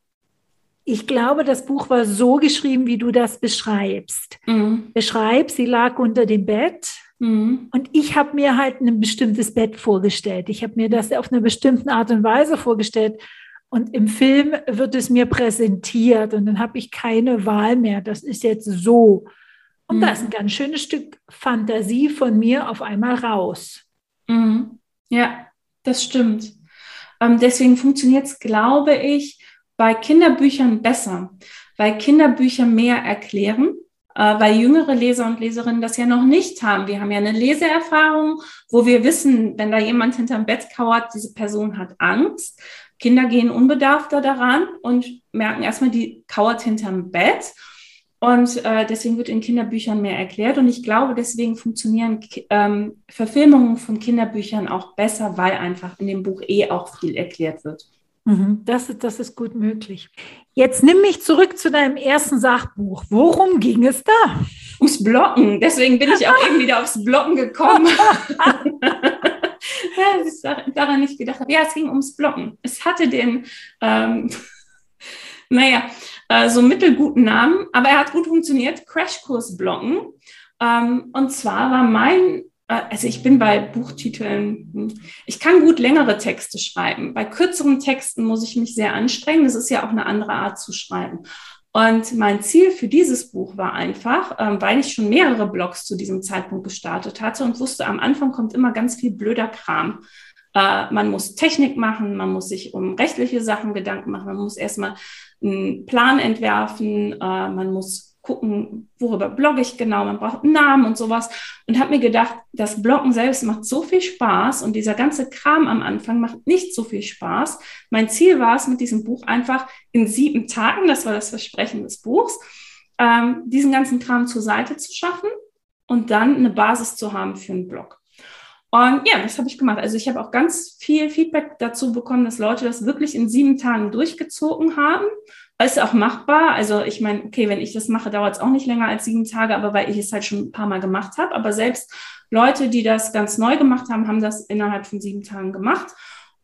ich glaube, das Buch war so geschrieben, wie du das beschreibst. Mhm. Beschreib, sie lag unter dem Bett Mhm. Und ich habe mir halt ein bestimmtes Bett vorgestellt. Ich habe mir das auf eine bestimmte Art und Weise vorgestellt. Und im Film wird es mir präsentiert und dann habe ich keine Wahl mehr. Das ist jetzt so. Und mhm. da ist ein ganz schönes Stück Fantasie von mir auf einmal raus. Mhm. Ja, das stimmt. Ähm, deswegen funktioniert es, glaube ich, bei Kinderbüchern besser, weil Kinderbücher mehr erklären äh, weil jüngere Leser und Leserinnen das ja noch nicht haben. Wir haben ja eine Leseerfahrung, wo wir wissen, wenn da jemand hinterm Bett kauert, diese Person hat Angst. Kinder gehen unbedarfter daran und merken erstmal, die kauert hinterm Bett. Und äh, deswegen wird in Kinderbüchern mehr erklärt. Und ich glaube, deswegen funktionieren ähm, Verfilmungen von Kinderbüchern auch besser, weil einfach in dem Buch eh auch viel erklärt wird. Mhm, das ist, das ist gut möglich. Jetzt nimm mich zurück zu deinem ersten Sachbuch. Worum ging es da? Ums Blocken. Deswegen bin ich auch eben wieder aufs Blocken gekommen. ja, dass ich daran nicht gedacht habe. Ja, es ging ums Blocken. Es hatte den, ähm, naja, äh, so mittelguten Namen, aber er hat gut funktioniert. Crashkurs Blocken. Ähm, und zwar war mein äh, also ich bin bei Buchtiteln, hm, ich kann gut längere Texte schreiben. Bei kürzeren Texten muss ich mich sehr anstrengen. Das ist ja auch eine andere Art zu schreiben. Und mein Ziel für dieses Buch war einfach, ähm, weil ich schon mehrere Blogs zu diesem Zeitpunkt gestartet hatte und wusste, am Anfang kommt immer ganz viel blöder Kram. Äh, man muss Technik machen, man muss sich um rechtliche Sachen Gedanken machen, man muss erstmal einen Plan entwerfen, äh, man muss gucken, worüber blogge ich genau, man braucht einen Namen und sowas. Und habe mir gedacht, das Bloggen selbst macht so viel Spaß und dieser ganze Kram am Anfang macht nicht so viel Spaß. Mein Ziel war es mit diesem Buch einfach in sieben Tagen, das war das Versprechen des Buchs, ähm, diesen ganzen Kram zur Seite zu schaffen und dann eine Basis zu haben für einen Blog. Und ja, das habe ich gemacht. Also ich habe auch ganz viel Feedback dazu bekommen, dass Leute das wirklich in sieben Tagen durchgezogen haben ist auch machbar. Also ich meine, okay, wenn ich das mache, dauert es auch nicht länger als sieben Tage, aber weil ich es halt schon ein paar Mal gemacht habe. Aber selbst Leute, die das ganz neu gemacht haben, haben das innerhalb von sieben Tagen gemacht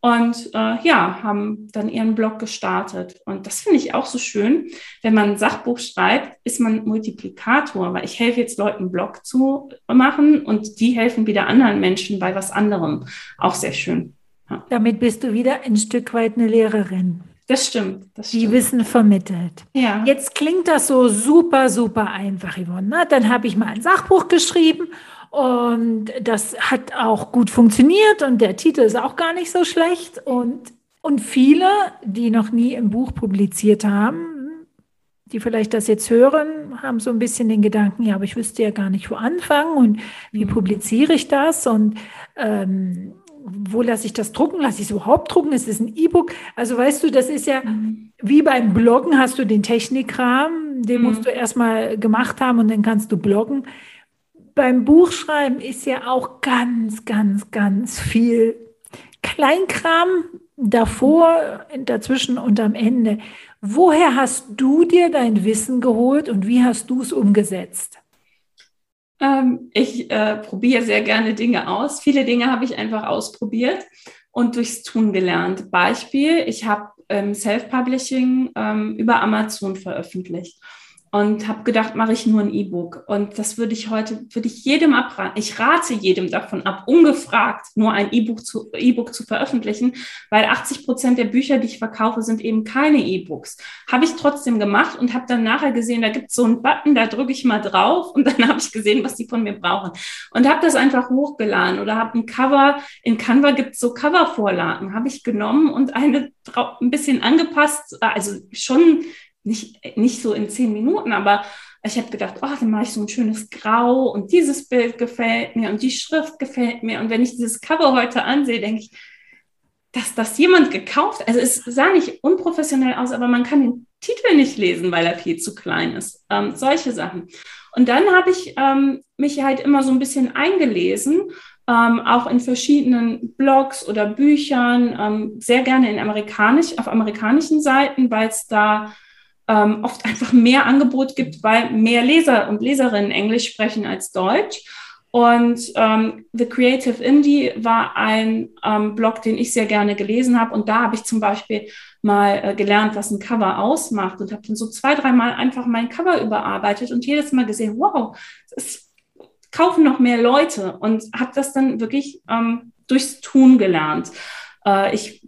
und äh, ja, haben dann ihren Blog gestartet. Und das finde ich auch so schön. Wenn man ein Sachbuch schreibt, ist man Multiplikator, weil ich helfe jetzt Leuten, Blog zu machen und die helfen wieder anderen Menschen bei was anderem. Auch sehr schön. Ja. Damit bist du wieder ein Stück weit eine Lehrerin. Das stimmt. Das stimmt. Die Wissen vermittelt. Ja. Jetzt klingt das so super, super einfach, Yvonne. Na, dann habe ich mal ein Sachbuch geschrieben und das hat auch gut funktioniert und der Titel ist auch gar nicht so schlecht. Und, und viele, die noch nie im Buch publiziert haben, die vielleicht das jetzt hören, haben so ein bisschen den Gedanken, ja, aber ich wüsste ja gar nicht, wo anfangen und wie mhm. publiziere ich das und ähm, wo lasse ich das drucken? Lasse ich es überhaupt drucken? Ist es ein E-Book? Also weißt du, das ist ja mhm. wie beim Bloggen hast du den Technikrahmen, den mhm. musst du erstmal gemacht haben und dann kannst du bloggen. Beim Buchschreiben ist ja auch ganz, ganz, ganz viel Kleinkram davor, dazwischen und am Ende. Woher hast du dir dein Wissen geholt und wie hast du es umgesetzt? Ähm, ich äh, probiere sehr gerne Dinge aus. Viele Dinge habe ich einfach ausprobiert und durchs Tun gelernt. Beispiel, ich habe ähm, Self-Publishing ähm, über Amazon veröffentlicht und habe gedacht, mache ich nur ein E-Book. Und das würde ich heute, würde ich jedem abraten. Ich rate jedem davon ab, ungefragt nur ein E-Book zu, E-Book zu veröffentlichen, weil 80 Prozent der Bücher, die ich verkaufe, sind eben keine E-Books. Habe ich trotzdem gemacht und habe dann nachher gesehen, da gibt es so einen Button, da drücke ich mal drauf und dann habe ich gesehen, was die von mir brauchen. Und habe das einfach hochgeladen oder habe ein Cover, in Canva gibt es so Covervorlagen, habe ich genommen und eine ein bisschen angepasst, also schon nicht, nicht so in zehn Minuten, aber ich habe gedacht, oh, dann mache ich so ein schönes Grau und dieses Bild gefällt mir und die Schrift gefällt mir. Und wenn ich dieses Cover heute ansehe, denke ich, dass das jemand gekauft, also es sah nicht unprofessionell aus, aber man kann den Titel nicht lesen, weil er viel zu klein ist. Ähm, solche Sachen. Und dann habe ich ähm, mich halt immer so ein bisschen eingelesen, ähm, auch in verschiedenen Blogs oder Büchern, ähm, sehr gerne in amerikanisch, auf amerikanischen Seiten, weil es da ähm, oft einfach mehr Angebot gibt, weil mehr Leser und Leserinnen Englisch sprechen als Deutsch. Und ähm, The Creative Indie war ein ähm, Blog, den ich sehr gerne gelesen habe. Und da habe ich zum Beispiel mal äh, gelernt, was ein Cover ausmacht und habe dann so zwei, dreimal einfach mein Cover überarbeitet und jedes Mal gesehen, wow, es kaufen noch mehr Leute und habe das dann wirklich ähm, durchs Tun gelernt. Äh, ich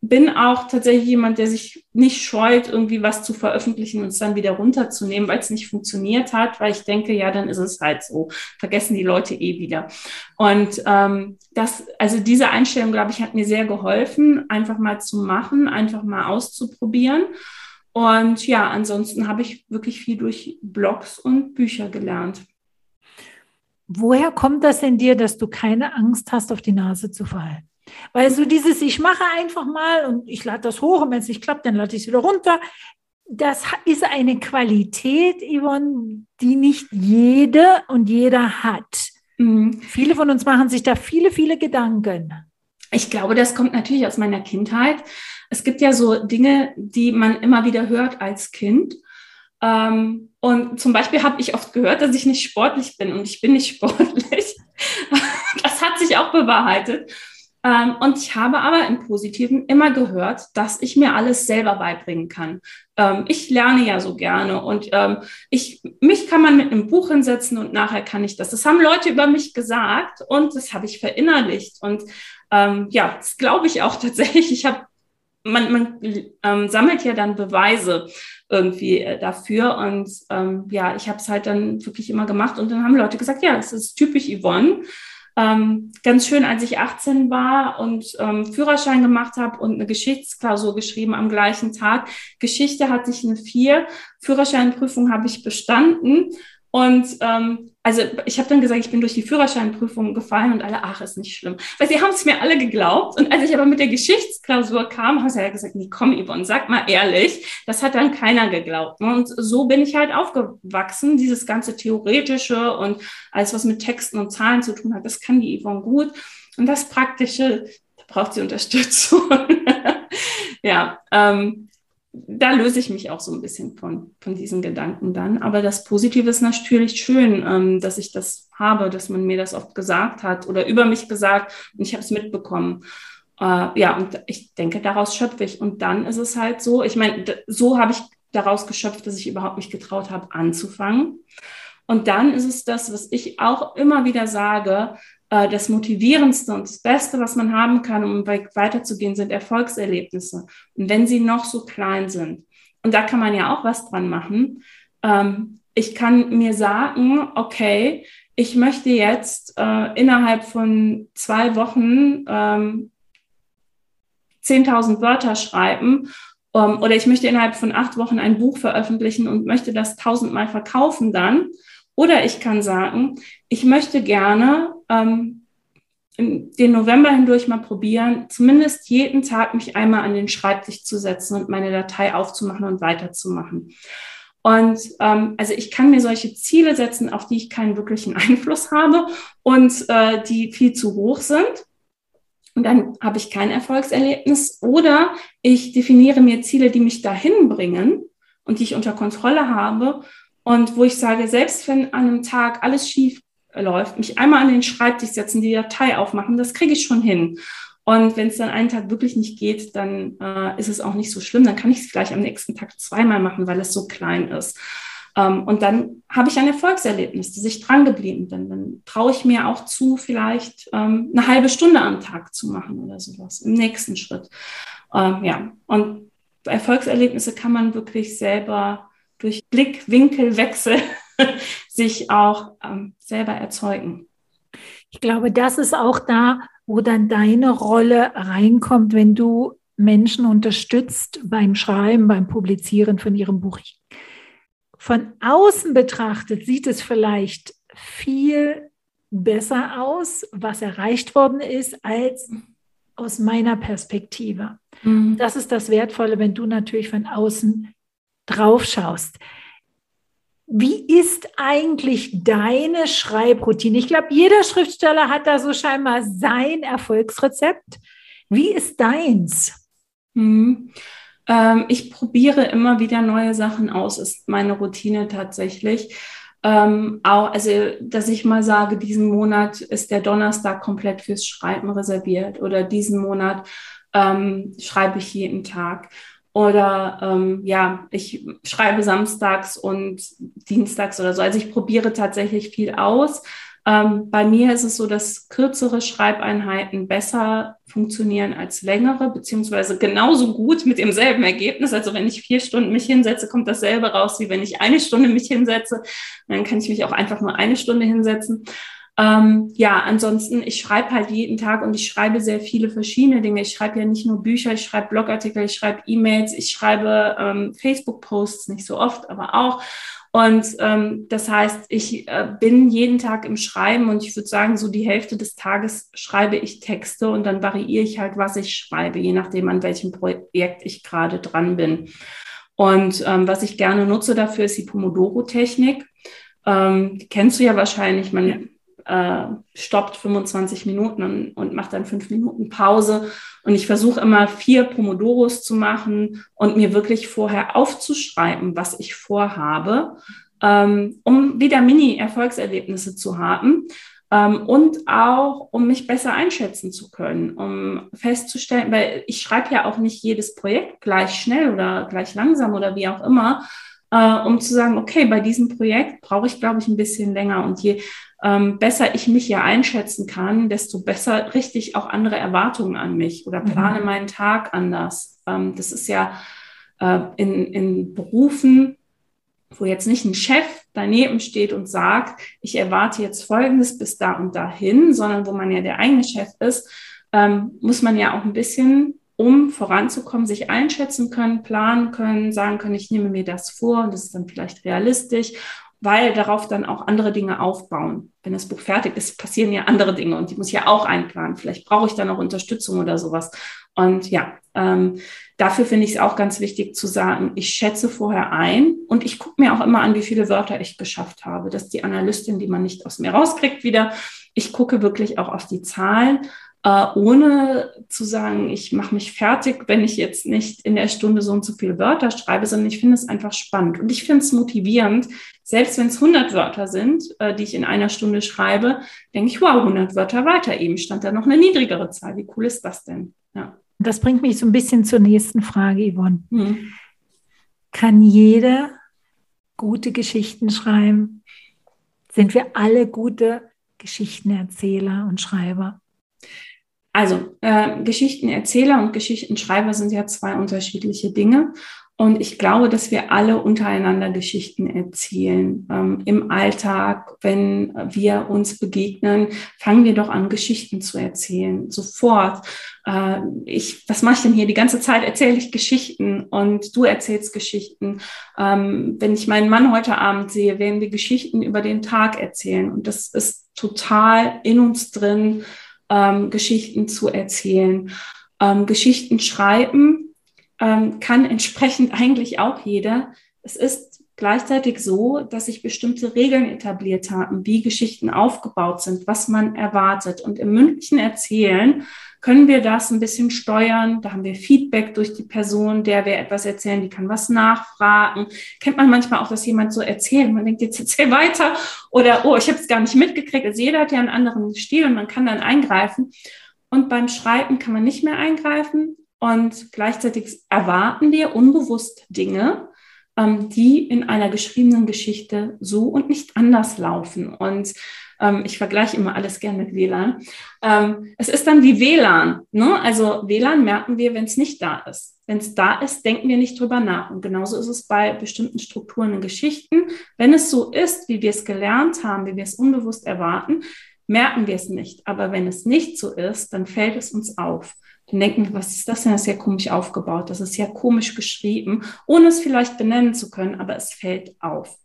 bin auch tatsächlich jemand, der sich nicht scheut, irgendwie was zu veröffentlichen und es dann wieder runterzunehmen, weil es nicht funktioniert hat, weil ich denke, ja, dann ist es halt so. Vergessen die Leute eh wieder. Und ähm, das, also diese Einstellung, glaube ich, hat mir sehr geholfen, einfach mal zu machen, einfach mal auszuprobieren. Und ja, ansonsten habe ich wirklich viel durch Blogs und Bücher gelernt. Woher kommt das in dir, dass du keine Angst hast, auf die Nase zu fallen? Weil so dieses, ich mache einfach mal und ich lade das hoch und wenn es nicht klappt, dann lade ich es wieder runter. Das ist eine Qualität, Yvonne, die nicht jede und jeder hat. Mhm. Viele von uns machen sich da viele, viele Gedanken. Ich glaube, das kommt natürlich aus meiner Kindheit. Es gibt ja so Dinge, die man immer wieder hört als Kind. Ähm, und zum Beispiel habe ich oft gehört, dass ich nicht sportlich bin und ich bin nicht sportlich. das hat sich auch bewahrheitet. Ähm, und ich habe aber im Positiven immer gehört, dass ich mir alles selber beibringen kann. Ähm, ich lerne ja so gerne und ähm, ich, mich kann man mit einem Buch hinsetzen und nachher kann ich das. Das haben Leute über mich gesagt und das habe ich verinnerlicht. Und ähm, ja, das glaube ich auch tatsächlich. Ich habe man, man ähm, sammelt ja dann Beweise irgendwie äh, dafür. Und ähm, ja, ich habe es halt dann wirklich immer gemacht. Und dann haben Leute gesagt, ja, das ist typisch Yvonne. Ähm, ganz schön, als ich 18 war und ähm, Führerschein gemacht habe und eine Geschichtsklausur geschrieben am gleichen Tag. Geschichte hatte ich eine 4, Führerscheinprüfung habe ich bestanden. Und ähm, also ich habe dann gesagt, ich bin durch die Führerscheinprüfung gefallen und alle, ach, ist nicht schlimm. Weil sie haben es mir alle geglaubt. Und als ich aber mit der Geschichtsklausur kam, haben sie ja gesagt, nee, komm, Yvonne, sag mal ehrlich. Das hat dann keiner geglaubt. Und so bin ich halt aufgewachsen. Dieses ganze Theoretische und alles, was mit Texten und Zahlen zu tun hat, das kann die Yvonne gut. Und das Praktische, da braucht sie Unterstützung. ja, ähm, da löse ich mich auch so ein bisschen von, von diesen Gedanken dann. Aber das Positive ist natürlich schön, ähm, dass ich das habe, dass man mir das oft gesagt hat oder über mich gesagt und ich habe es mitbekommen. Äh, ja, und ich denke, daraus schöpfe ich. Und dann ist es halt so, ich meine, so habe ich daraus geschöpft, dass ich überhaupt mich getraut habe, anzufangen. Und dann ist es das, was ich auch immer wieder sage, äh, das Motivierendste und das Beste, was man haben kann, um weiterzugehen, sind Erfolgserlebnisse. Und wenn sie noch so klein sind, und da kann man ja auch was dran machen, ähm, ich kann mir sagen, okay, ich möchte jetzt äh, innerhalb von zwei Wochen ähm, 10.000 Wörter schreiben ähm, oder ich möchte innerhalb von acht Wochen ein Buch veröffentlichen und möchte das tausendmal verkaufen dann. Oder ich kann sagen, ich möchte gerne ähm, den November hindurch mal probieren, zumindest jeden Tag mich einmal an den Schreibtisch zu setzen und meine Datei aufzumachen und weiterzumachen. Und ähm, also ich kann mir solche Ziele setzen, auf die ich keinen wirklichen Einfluss habe und äh, die viel zu hoch sind. Und dann habe ich kein Erfolgserlebnis. Oder ich definiere mir Ziele, die mich dahin bringen und die ich unter Kontrolle habe. Und wo ich sage, selbst wenn an einem Tag alles schief läuft, mich einmal an den Schreibtisch setzen, die Datei aufmachen, das kriege ich schon hin. Und wenn es dann einen Tag wirklich nicht geht, dann äh, ist es auch nicht so schlimm. Dann kann ich es vielleicht am nächsten Tag zweimal machen, weil es so klein ist. Ähm, und dann habe ich ein Erfolgserlebnis, dass ich dran geblieben bin. Dann traue ich mir auch zu, vielleicht ähm, eine halbe Stunde am Tag zu machen oder sowas im nächsten Schritt. Ähm, ja, und Erfolgserlebnisse kann man wirklich selber durch Blickwinkelwechsel sich auch ähm, selber erzeugen. Ich glaube, das ist auch da, wo dann deine Rolle reinkommt, wenn du Menschen unterstützt beim Schreiben, beim Publizieren von ihrem Buch. Von außen betrachtet sieht es vielleicht viel besser aus, was erreicht worden ist, als aus meiner Perspektive. Mhm. Das ist das Wertvolle, wenn du natürlich von außen drauf schaust. Wie ist eigentlich deine Schreibroutine? Ich glaube, jeder Schriftsteller hat da so scheinbar sein Erfolgsrezept. Wie ist deins? Hm. Ähm, ich probiere immer wieder neue Sachen aus, ist meine Routine tatsächlich. Ähm, auch, also, dass ich mal sage, diesen Monat ist der Donnerstag komplett fürs Schreiben reserviert oder diesen Monat ähm, schreibe ich jeden Tag. Oder ähm, ja, ich schreibe samstags und dienstags oder so. Also ich probiere tatsächlich viel aus. Ähm, bei mir ist es so, dass kürzere Schreibeinheiten besser funktionieren als längere, beziehungsweise genauso gut mit demselben Ergebnis. Also wenn ich vier Stunden mich hinsetze, kommt dasselbe raus, wie wenn ich eine Stunde mich hinsetze. Dann kann ich mich auch einfach nur eine Stunde hinsetzen. Ähm, ja, ansonsten, ich schreibe halt jeden Tag und ich schreibe sehr viele verschiedene Dinge. Ich schreibe ja nicht nur Bücher, ich schreibe Blogartikel, ich schreibe E-Mails, ich schreibe ähm, Facebook-Posts, nicht so oft, aber auch. Und ähm, das heißt, ich äh, bin jeden Tag im Schreiben und ich würde sagen, so die Hälfte des Tages schreibe ich Texte und dann variiere ich halt, was ich schreibe, je nachdem, an welchem Projekt ich gerade dran bin. Und ähm, was ich gerne nutze dafür, ist die Pomodoro-Technik. Ähm, kennst du ja wahrscheinlich. Man äh, stoppt 25 Minuten und, und macht dann fünf Minuten Pause. Und ich versuche immer vier Pomodoros zu machen und mir wirklich vorher aufzuschreiben, was ich vorhabe, ähm, um wieder Mini-Erfolgserlebnisse zu haben. Ähm, und auch, um mich besser einschätzen zu können, um festzustellen, weil ich schreibe ja auch nicht jedes Projekt gleich schnell oder gleich langsam oder wie auch immer, äh, um zu sagen, okay, bei diesem Projekt brauche ich, glaube ich, ein bisschen länger. Und je ähm, besser ich mich ja einschätzen kann, desto besser richte ich auch andere Erwartungen an mich oder mhm. plane mhm. meinen Tag anders. Ähm, das ist ja äh, in, in Berufen, wo jetzt nicht ein Chef daneben steht und sagt, ich erwarte jetzt Folgendes bis da und dahin, sondern wo man ja der eigene Chef ist, ähm, muss man ja auch ein bisschen um voranzukommen, sich einschätzen können, planen können, sagen können, ich nehme mir das vor und das ist dann vielleicht realistisch weil darauf dann auch andere Dinge aufbauen. Wenn das Buch fertig ist, passieren ja andere Dinge und die muss ich ja auch einplanen. Vielleicht brauche ich dann auch Unterstützung oder sowas. Und ja, ähm, dafür finde ich es auch ganz wichtig zu sagen, ich schätze vorher ein und ich gucke mir auch immer an, wie viele Wörter ich geschafft habe. Das ist die Analystin, die man nicht aus mir rauskriegt wieder. Ich gucke wirklich auch auf die Zahlen äh, ohne zu sagen, ich mache mich fertig, wenn ich jetzt nicht in der Stunde so und so viele Wörter schreibe, sondern ich finde es einfach spannend und ich finde es motivierend. Selbst wenn es 100 Wörter sind, äh, die ich in einer Stunde schreibe, denke ich, wow, 100 Wörter weiter. Eben stand da noch eine niedrigere Zahl. Wie cool ist das denn? Ja. Das bringt mich so ein bisschen zur nächsten Frage, Yvonne. Hm. Kann jeder gute Geschichten schreiben? Sind wir alle gute Geschichtenerzähler und Schreiber? Also äh, Geschichtenerzähler und Geschichtenschreiber sind ja zwei unterschiedliche Dinge. Und ich glaube, dass wir alle untereinander Geschichten erzählen. Ähm, Im Alltag, wenn wir uns begegnen, fangen wir doch an, Geschichten zu erzählen. Sofort. Äh, ich, was mache ich denn hier? Die ganze Zeit erzähle ich Geschichten und du erzählst Geschichten. Ähm, wenn ich meinen Mann heute Abend sehe, werden wir Geschichten über den Tag erzählen. Und das ist total in uns drin, ähm, Geschichten zu erzählen. Ähm, Geschichten schreiben ähm, kann entsprechend eigentlich auch jeder. Es ist gleichzeitig so, dass sich bestimmte Regeln etabliert haben, wie Geschichten aufgebaut sind, was man erwartet. Und im mündlichen Erzählen können wir das ein bisschen steuern. Da haben wir Feedback durch die Person, der wir etwas erzählen, die kann was nachfragen. Kennt man manchmal auch, dass jemand so erzählt, man denkt, jetzt erzähl weiter oder oh, ich habe es gar nicht mitgekriegt. Also jeder hat ja einen anderen Stil und man kann dann eingreifen. Und beim Schreiben kann man nicht mehr eingreifen. Und gleichzeitig erwarten wir unbewusst Dinge, ähm, die in einer geschriebenen Geschichte so und nicht anders laufen. Und ähm, ich vergleiche immer alles gern mit WLAN. Ähm, es ist dann wie WLAN. Ne? Also WLAN merken wir, wenn es nicht da ist. Wenn es da ist, denken wir nicht drüber nach. Und genauso ist es bei bestimmten Strukturen in Geschichten. Wenn es so ist, wie wir es gelernt haben, wie wir es unbewusst erwarten, merken wir es nicht. Aber wenn es nicht so ist, dann fällt es uns auf. Dann denken wir, was ist das denn? Das ist ja komisch aufgebaut. Das ist ja komisch geschrieben, ohne es vielleicht benennen zu können, aber es fällt auf.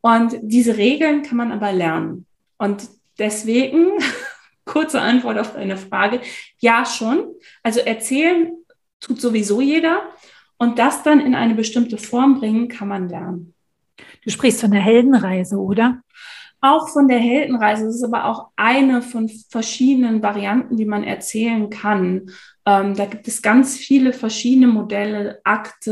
Und diese Regeln kann man aber lernen. Und deswegen, kurze Antwort auf deine Frage, ja schon. Also erzählen tut sowieso jeder. Und das dann in eine bestimmte Form bringen, kann man lernen. Du sprichst von der Heldenreise, oder? Auch von der Heldenreise. Das ist aber auch eine von verschiedenen Varianten, die man erzählen kann. Ähm, da gibt es ganz viele verschiedene Modelle, Akte,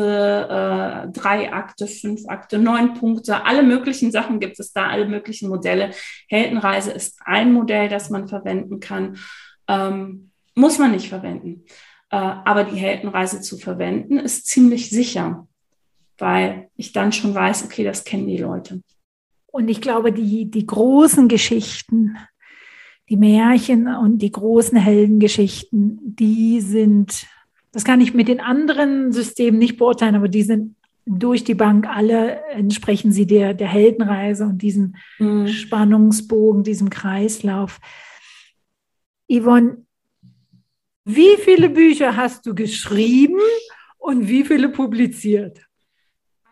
äh, drei Akte, fünf Akte, neun Punkte, alle möglichen Sachen gibt es da, alle möglichen Modelle. Heldenreise ist ein Modell, das man verwenden kann. Ähm, muss man nicht verwenden. Äh, aber die Heldenreise zu verwenden ist ziemlich sicher, weil ich dann schon weiß, okay, das kennen die Leute. Und ich glaube, die, die großen Geschichten, die Märchen und die großen Heldengeschichten, die sind, das kann ich mit den anderen Systemen nicht beurteilen, aber die sind durch die Bank alle entsprechen sie der, der Heldenreise und diesem mhm. Spannungsbogen, diesem Kreislauf. Yvonne, wie viele Bücher hast du geschrieben und wie viele publiziert?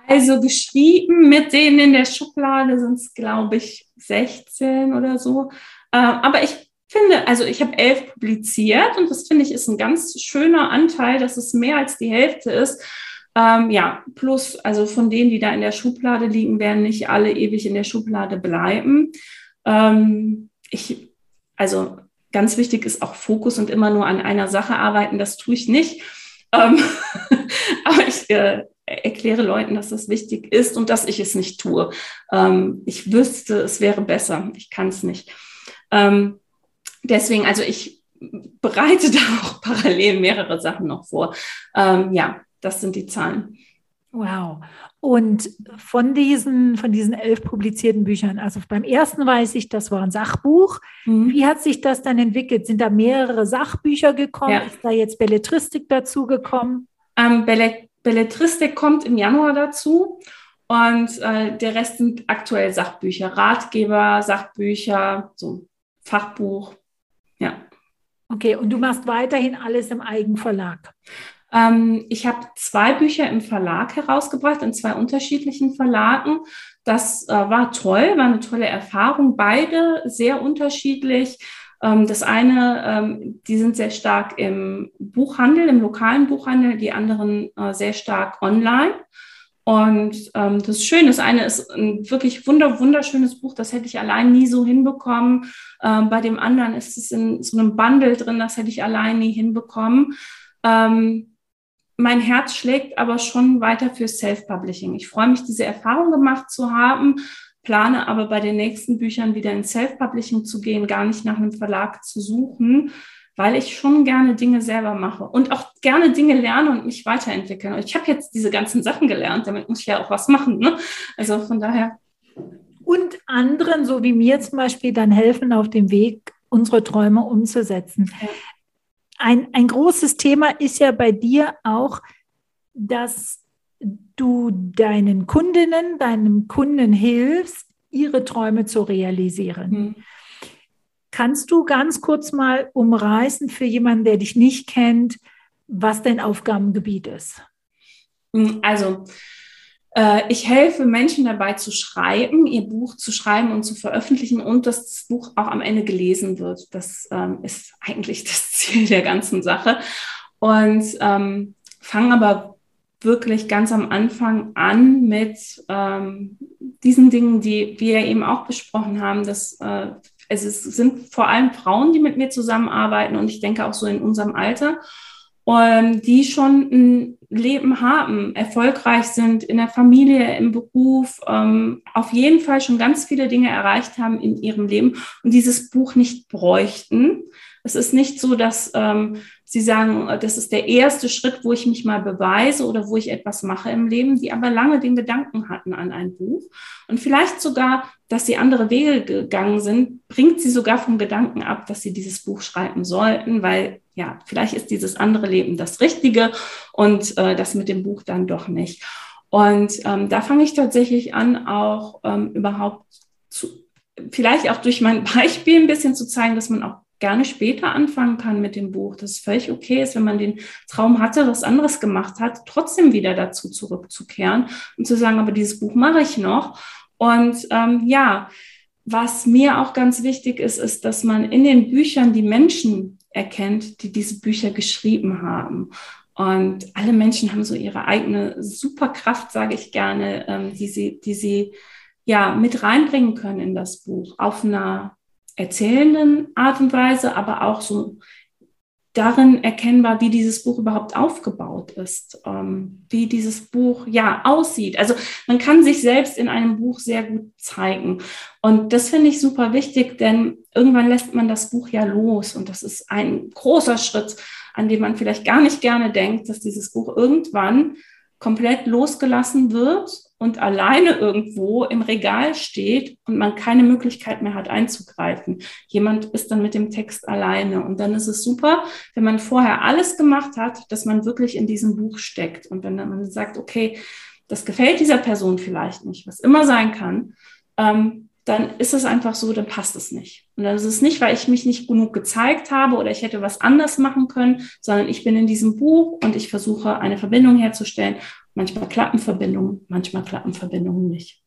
Also geschrieben mit denen in der Schublade sind es, glaube ich, 16 oder so. Äh, aber ich finde, also ich habe elf publiziert und das finde ich ist ein ganz schöner Anteil, dass es mehr als die Hälfte ist. Ähm, ja, plus, also von denen, die da in der Schublade liegen, werden nicht alle ewig in der Schublade bleiben. Ähm, ich, also ganz wichtig ist auch Fokus und immer nur an einer Sache arbeiten. Das tue ich nicht. Ähm, aber ich äh, erkläre Leuten, dass das wichtig ist und dass ich es nicht tue. Ähm, ich wüsste, es wäre besser. Ich kann es nicht. Ähm, deswegen, also ich bereite da auch parallel mehrere Sachen noch vor. Ähm, ja, das sind die Zahlen. Wow. Und von diesen, von diesen elf publizierten Büchern, also beim ersten weiß ich, das war ein Sachbuch. Mhm. Wie hat sich das dann entwickelt? Sind da mehrere Sachbücher gekommen? Ja. Ist da jetzt Belletristik dazu gekommen? Ähm, Bellet Belletristik kommt im Januar dazu und äh, der Rest sind aktuell Sachbücher, Ratgeber, Sachbücher, so Fachbuch, ja. Okay, und du machst weiterhin alles im Eigenverlag? Ähm, ich habe zwei Bücher im Verlag herausgebracht, in zwei unterschiedlichen Verlagen. Das äh, war toll, war eine tolle Erfahrung. Beide sehr unterschiedlich. Ähm, das eine, ähm, die sind sehr stark im Buchhandel, im lokalen Buchhandel, die anderen äh, sehr stark online. Und ähm, das Schöne, das eine ist ein wirklich wunder, wunderschönes Buch, das hätte ich allein nie so hinbekommen. Ähm, bei dem anderen ist es in so einem Bundle drin, das hätte ich allein nie hinbekommen. Ähm, mein Herz schlägt aber schon weiter für Self-Publishing. Ich freue mich, diese Erfahrung gemacht zu haben plane aber bei den nächsten Büchern wieder in Self-Publishing zu gehen, gar nicht nach einem Verlag zu suchen, weil ich schon gerne Dinge selber mache und auch gerne Dinge lerne und mich weiterentwickeln. Und ich habe jetzt diese ganzen Sachen gelernt, damit muss ich ja auch was machen. Ne? Also von daher. und anderen, so wie mir zum Beispiel, dann helfen, auf dem Weg unsere Träume umzusetzen. Ein, ein großes Thema ist ja bei dir auch, dass du deinen Kundinnen, deinem Kunden hilfst, ihre Träume zu realisieren. Mhm. Kannst du ganz kurz mal umreißen für jemanden, der dich nicht kennt, was dein Aufgabengebiet ist? Hm, also, äh, ich helfe Menschen dabei zu schreiben, ihr Buch zu schreiben und zu veröffentlichen und dass das Buch auch am Ende gelesen wird. Das ähm, ist eigentlich das Ziel der ganzen Sache. Und ähm, fangen aber wirklich ganz am Anfang an mit ähm, diesen Dingen, die wir eben auch besprochen haben, dass äh, es sind vor allem Frauen, die mit mir zusammenarbeiten und ich denke auch so in unserem Alter, ähm, die schon ein Leben haben, erfolgreich sind in der Familie, im Beruf, ähm, auf jeden Fall schon ganz viele Dinge erreicht haben in ihrem Leben und dieses Buch nicht bräuchten. Es ist nicht so, dass ähm, Sie sagen, das ist der erste Schritt, wo ich mich mal beweise oder wo ich etwas mache im Leben, die aber lange den Gedanken hatten an ein Buch. Und vielleicht sogar, dass sie andere Wege gegangen sind, bringt sie sogar vom Gedanken ab, dass sie dieses Buch schreiben sollten, weil ja, vielleicht ist dieses andere Leben das Richtige und äh, das mit dem Buch dann doch nicht. Und ähm, da fange ich tatsächlich an, auch ähm, überhaupt zu, vielleicht auch durch mein Beispiel ein bisschen zu zeigen, dass man auch gerne später anfangen kann mit dem Buch, dass es völlig okay ist, wenn man den Traum hatte, was anderes gemacht hat, trotzdem wieder dazu zurückzukehren und zu sagen, aber dieses Buch mache ich noch. Und ähm, ja, was mir auch ganz wichtig ist, ist, dass man in den Büchern die Menschen erkennt, die diese Bücher geschrieben haben. Und alle Menschen haben so ihre eigene Superkraft, sage ich gerne, ähm, die sie, die sie ja mit reinbringen können in das Buch auf einer erzählenden Art und Weise, aber auch so darin erkennbar, wie dieses Buch überhaupt aufgebaut ist, ähm, wie dieses Buch ja aussieht. Also man kann sich selbst in einem Buch sehr gut zeigen. Und das finde ich super wichtig, denn irgendwann lässt man das Buch ja los. Und das ist ein großer Schritt, an dem man vielleicht gar nicht gerne denkt, dass dieses Buch irgendwann komplett losgelassen wird und alleine irgendwo im Regal steht und man keine Möglichkeit mehr hat einzugreifen. Jemand ist dann mit dem Text alleine und dann ist es super, wenn man vorher alles gemacht hat, dass man wirklich in diesem Buch steckt und wenn man sagt, okay, das gefällt dieser Person vielleicht nicht, was immer sein kann, ähm, dann ist es einfach so, dann passt es nicht. Und dann ist es nicht, weil ich mich nicht genug gezeigt habe oder ich hätte was anders machen können, sondern ich bin in diesem Buch und ich versuche eine Verbindung herzustellen. Manchmal klappen Verbindungen, manchmal klappen Verbindungen nicht.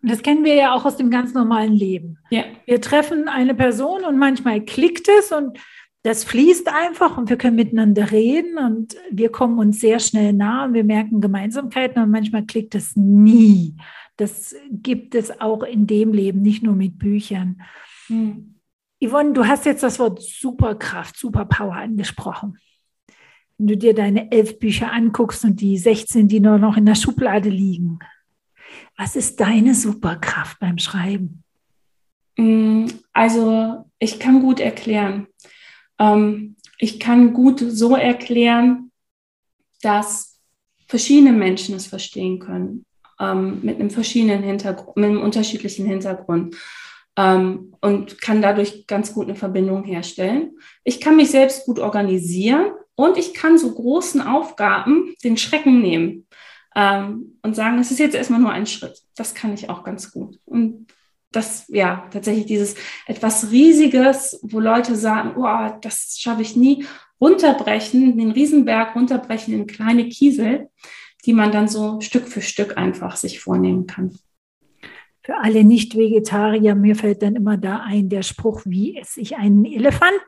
Und das kennen wir ja auch aus dem ganz normalen Leben. Ja. Wir treffen eine Person und manchmal klickt es und das fließt einfach und wir können miteinander reden und wir kommen uns sehr schnell nah und wir merken Gemeinsamkeiten und manchmal klickt es nie. Das gibt es auch in dem Leben, nicht nur mit Büchern. Hm. Yvonne, du hast jetzt das Wort Superkraft, Superpower angesprochen. Wenn du dir deine elf Bücher anguckst und die 16, die nur noch in der Schublade liegen, was ist deine Superkraft beim Schreiben? Hm, also ich kann gut erklären. Ähm, ich kann gut so erklären, dass verschiedene Menschen es verstehen können ähm, mit einem verschiedenen Hintergrund, mit einem unterschiedlichen Hintergrund ähm, und kann dadurch ganz gut eine Verbindung herstellen. Ich kann mich selbst gut organisieren und ich kann so großen Aufgaben den Schrecken nehmen ähm, und sagen, es ist jetzt erstmal nur ein Schritt. Das kann ich auch ganz gut. Und das, ja, tatsächlich dieses etwas Riesiges, wo Leute sagen, oh, das schaffe ich nie, runterbrechen, den Riesenberg runterbrechen in kleine Kiesel die man dann so Stück für Stück einfach sich vornehmen kann. Für alle Nicht-Vegetarier, mir fällt dann immer da ein der Spruch, wie esse ich einen Elefanten?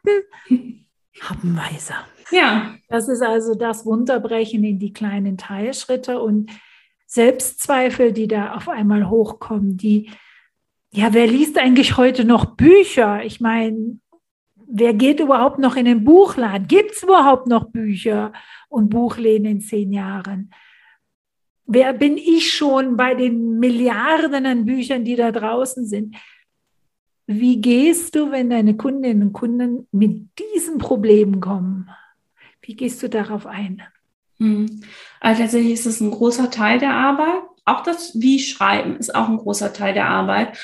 Habenweise. Ja. Das ist also das Runterbrechen in die kleinen Teilschritte und Selbstzweifel, die da auf einmal hochkommen, die, ja, wer liest eigentlich heute noch Bücher? Ich meine, wer geht überhaupt noch in den Buchladen? Gibt es überhaupt noch Bücher und Buchläden in zehn Jahren? wer bin ich schon bei den Milliarden an Büchern, die da draußen sind? Wie gehst du, wenn deine Kundinnen und Kunden mit diesen Problemen kommen? Wie gehst du darauf ein? Hm. Also tatsächlich ist es ein großer Teil der Arbeit. auch das Wie schreiben ist auch ein großer Teil der Arbeit.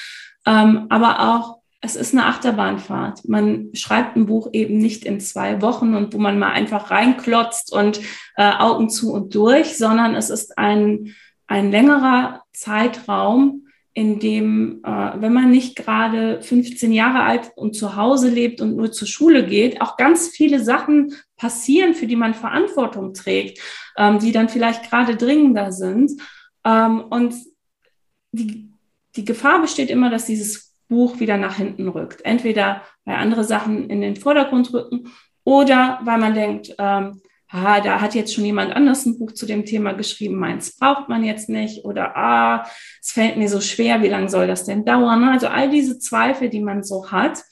Ähm, aber auch, es ist eine Achterbahnfahrt. Man schreibt ein Buch eben nicht in zwei Wochen und wo man mal einfach reinklotzt und äh, Augen zu und durch, sondern es ist ein, ein längerer Zeitraum, in dem, äh, wenn man nicht gerade 15 Jahre alt und zu Hause lebt und nur zur Schule geht, auch ganz viele Sachen passieren, für die man Verantwortung trägt, ähm, die dann vielleicht gerade dringender sind. Ähm, und die, die Gefahr besteht immer, dass dieses Buch wieder nach hinten rückt. Entweder weil andere Sachen in den Vordergrund rücken oder weil man denkt, ähm, ah, da hat jetzt schon jemand anders ein Buch zu dem Thema geschrieben, meins braucht man jetzt nicht oder ah, es fällt mir so schwer, wie lange soll das denn dauern? Also all diese Zweifel, die man so hat.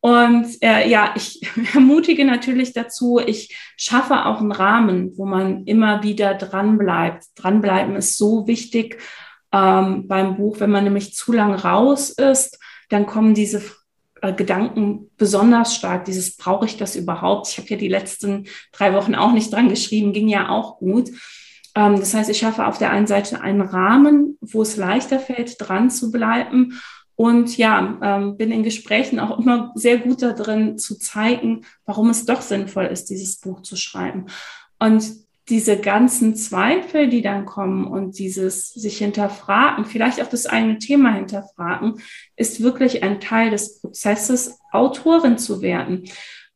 Und äh, ja, ich ermutige natürlich dazu, ich schaffe auch einen Rahmen, wo man immer wieder dran bleibt. Dranbleiben ist so wichtig ähm, beim Buch. Wenn man nämlich zu lang raus ist, dann kommen diese Gedanken besonders stark. Dieses brauche ich das überhaupt? Ich habe ja die letzten drei Wochen auch nicht dran geschrieben, ging ja auch gut. Ähm, das heißt, ich schaffe auf der einen Seite einen Rahmen, wo es leichter fällt, dran zu bleiben. Und ja, ähm, bin in Gesprächen auch immer sehr gut darin zu zeigen, warum es doch sinnvoll ist, dieses Buch zu schreiben. Und diese ganzen Zweifel, die dann kommen und dieses sich hinterfragen, vielleicht auch das eigene Thema hinterfragen, ist wirklich ein Teil des Prozesses, Autorin zu werden.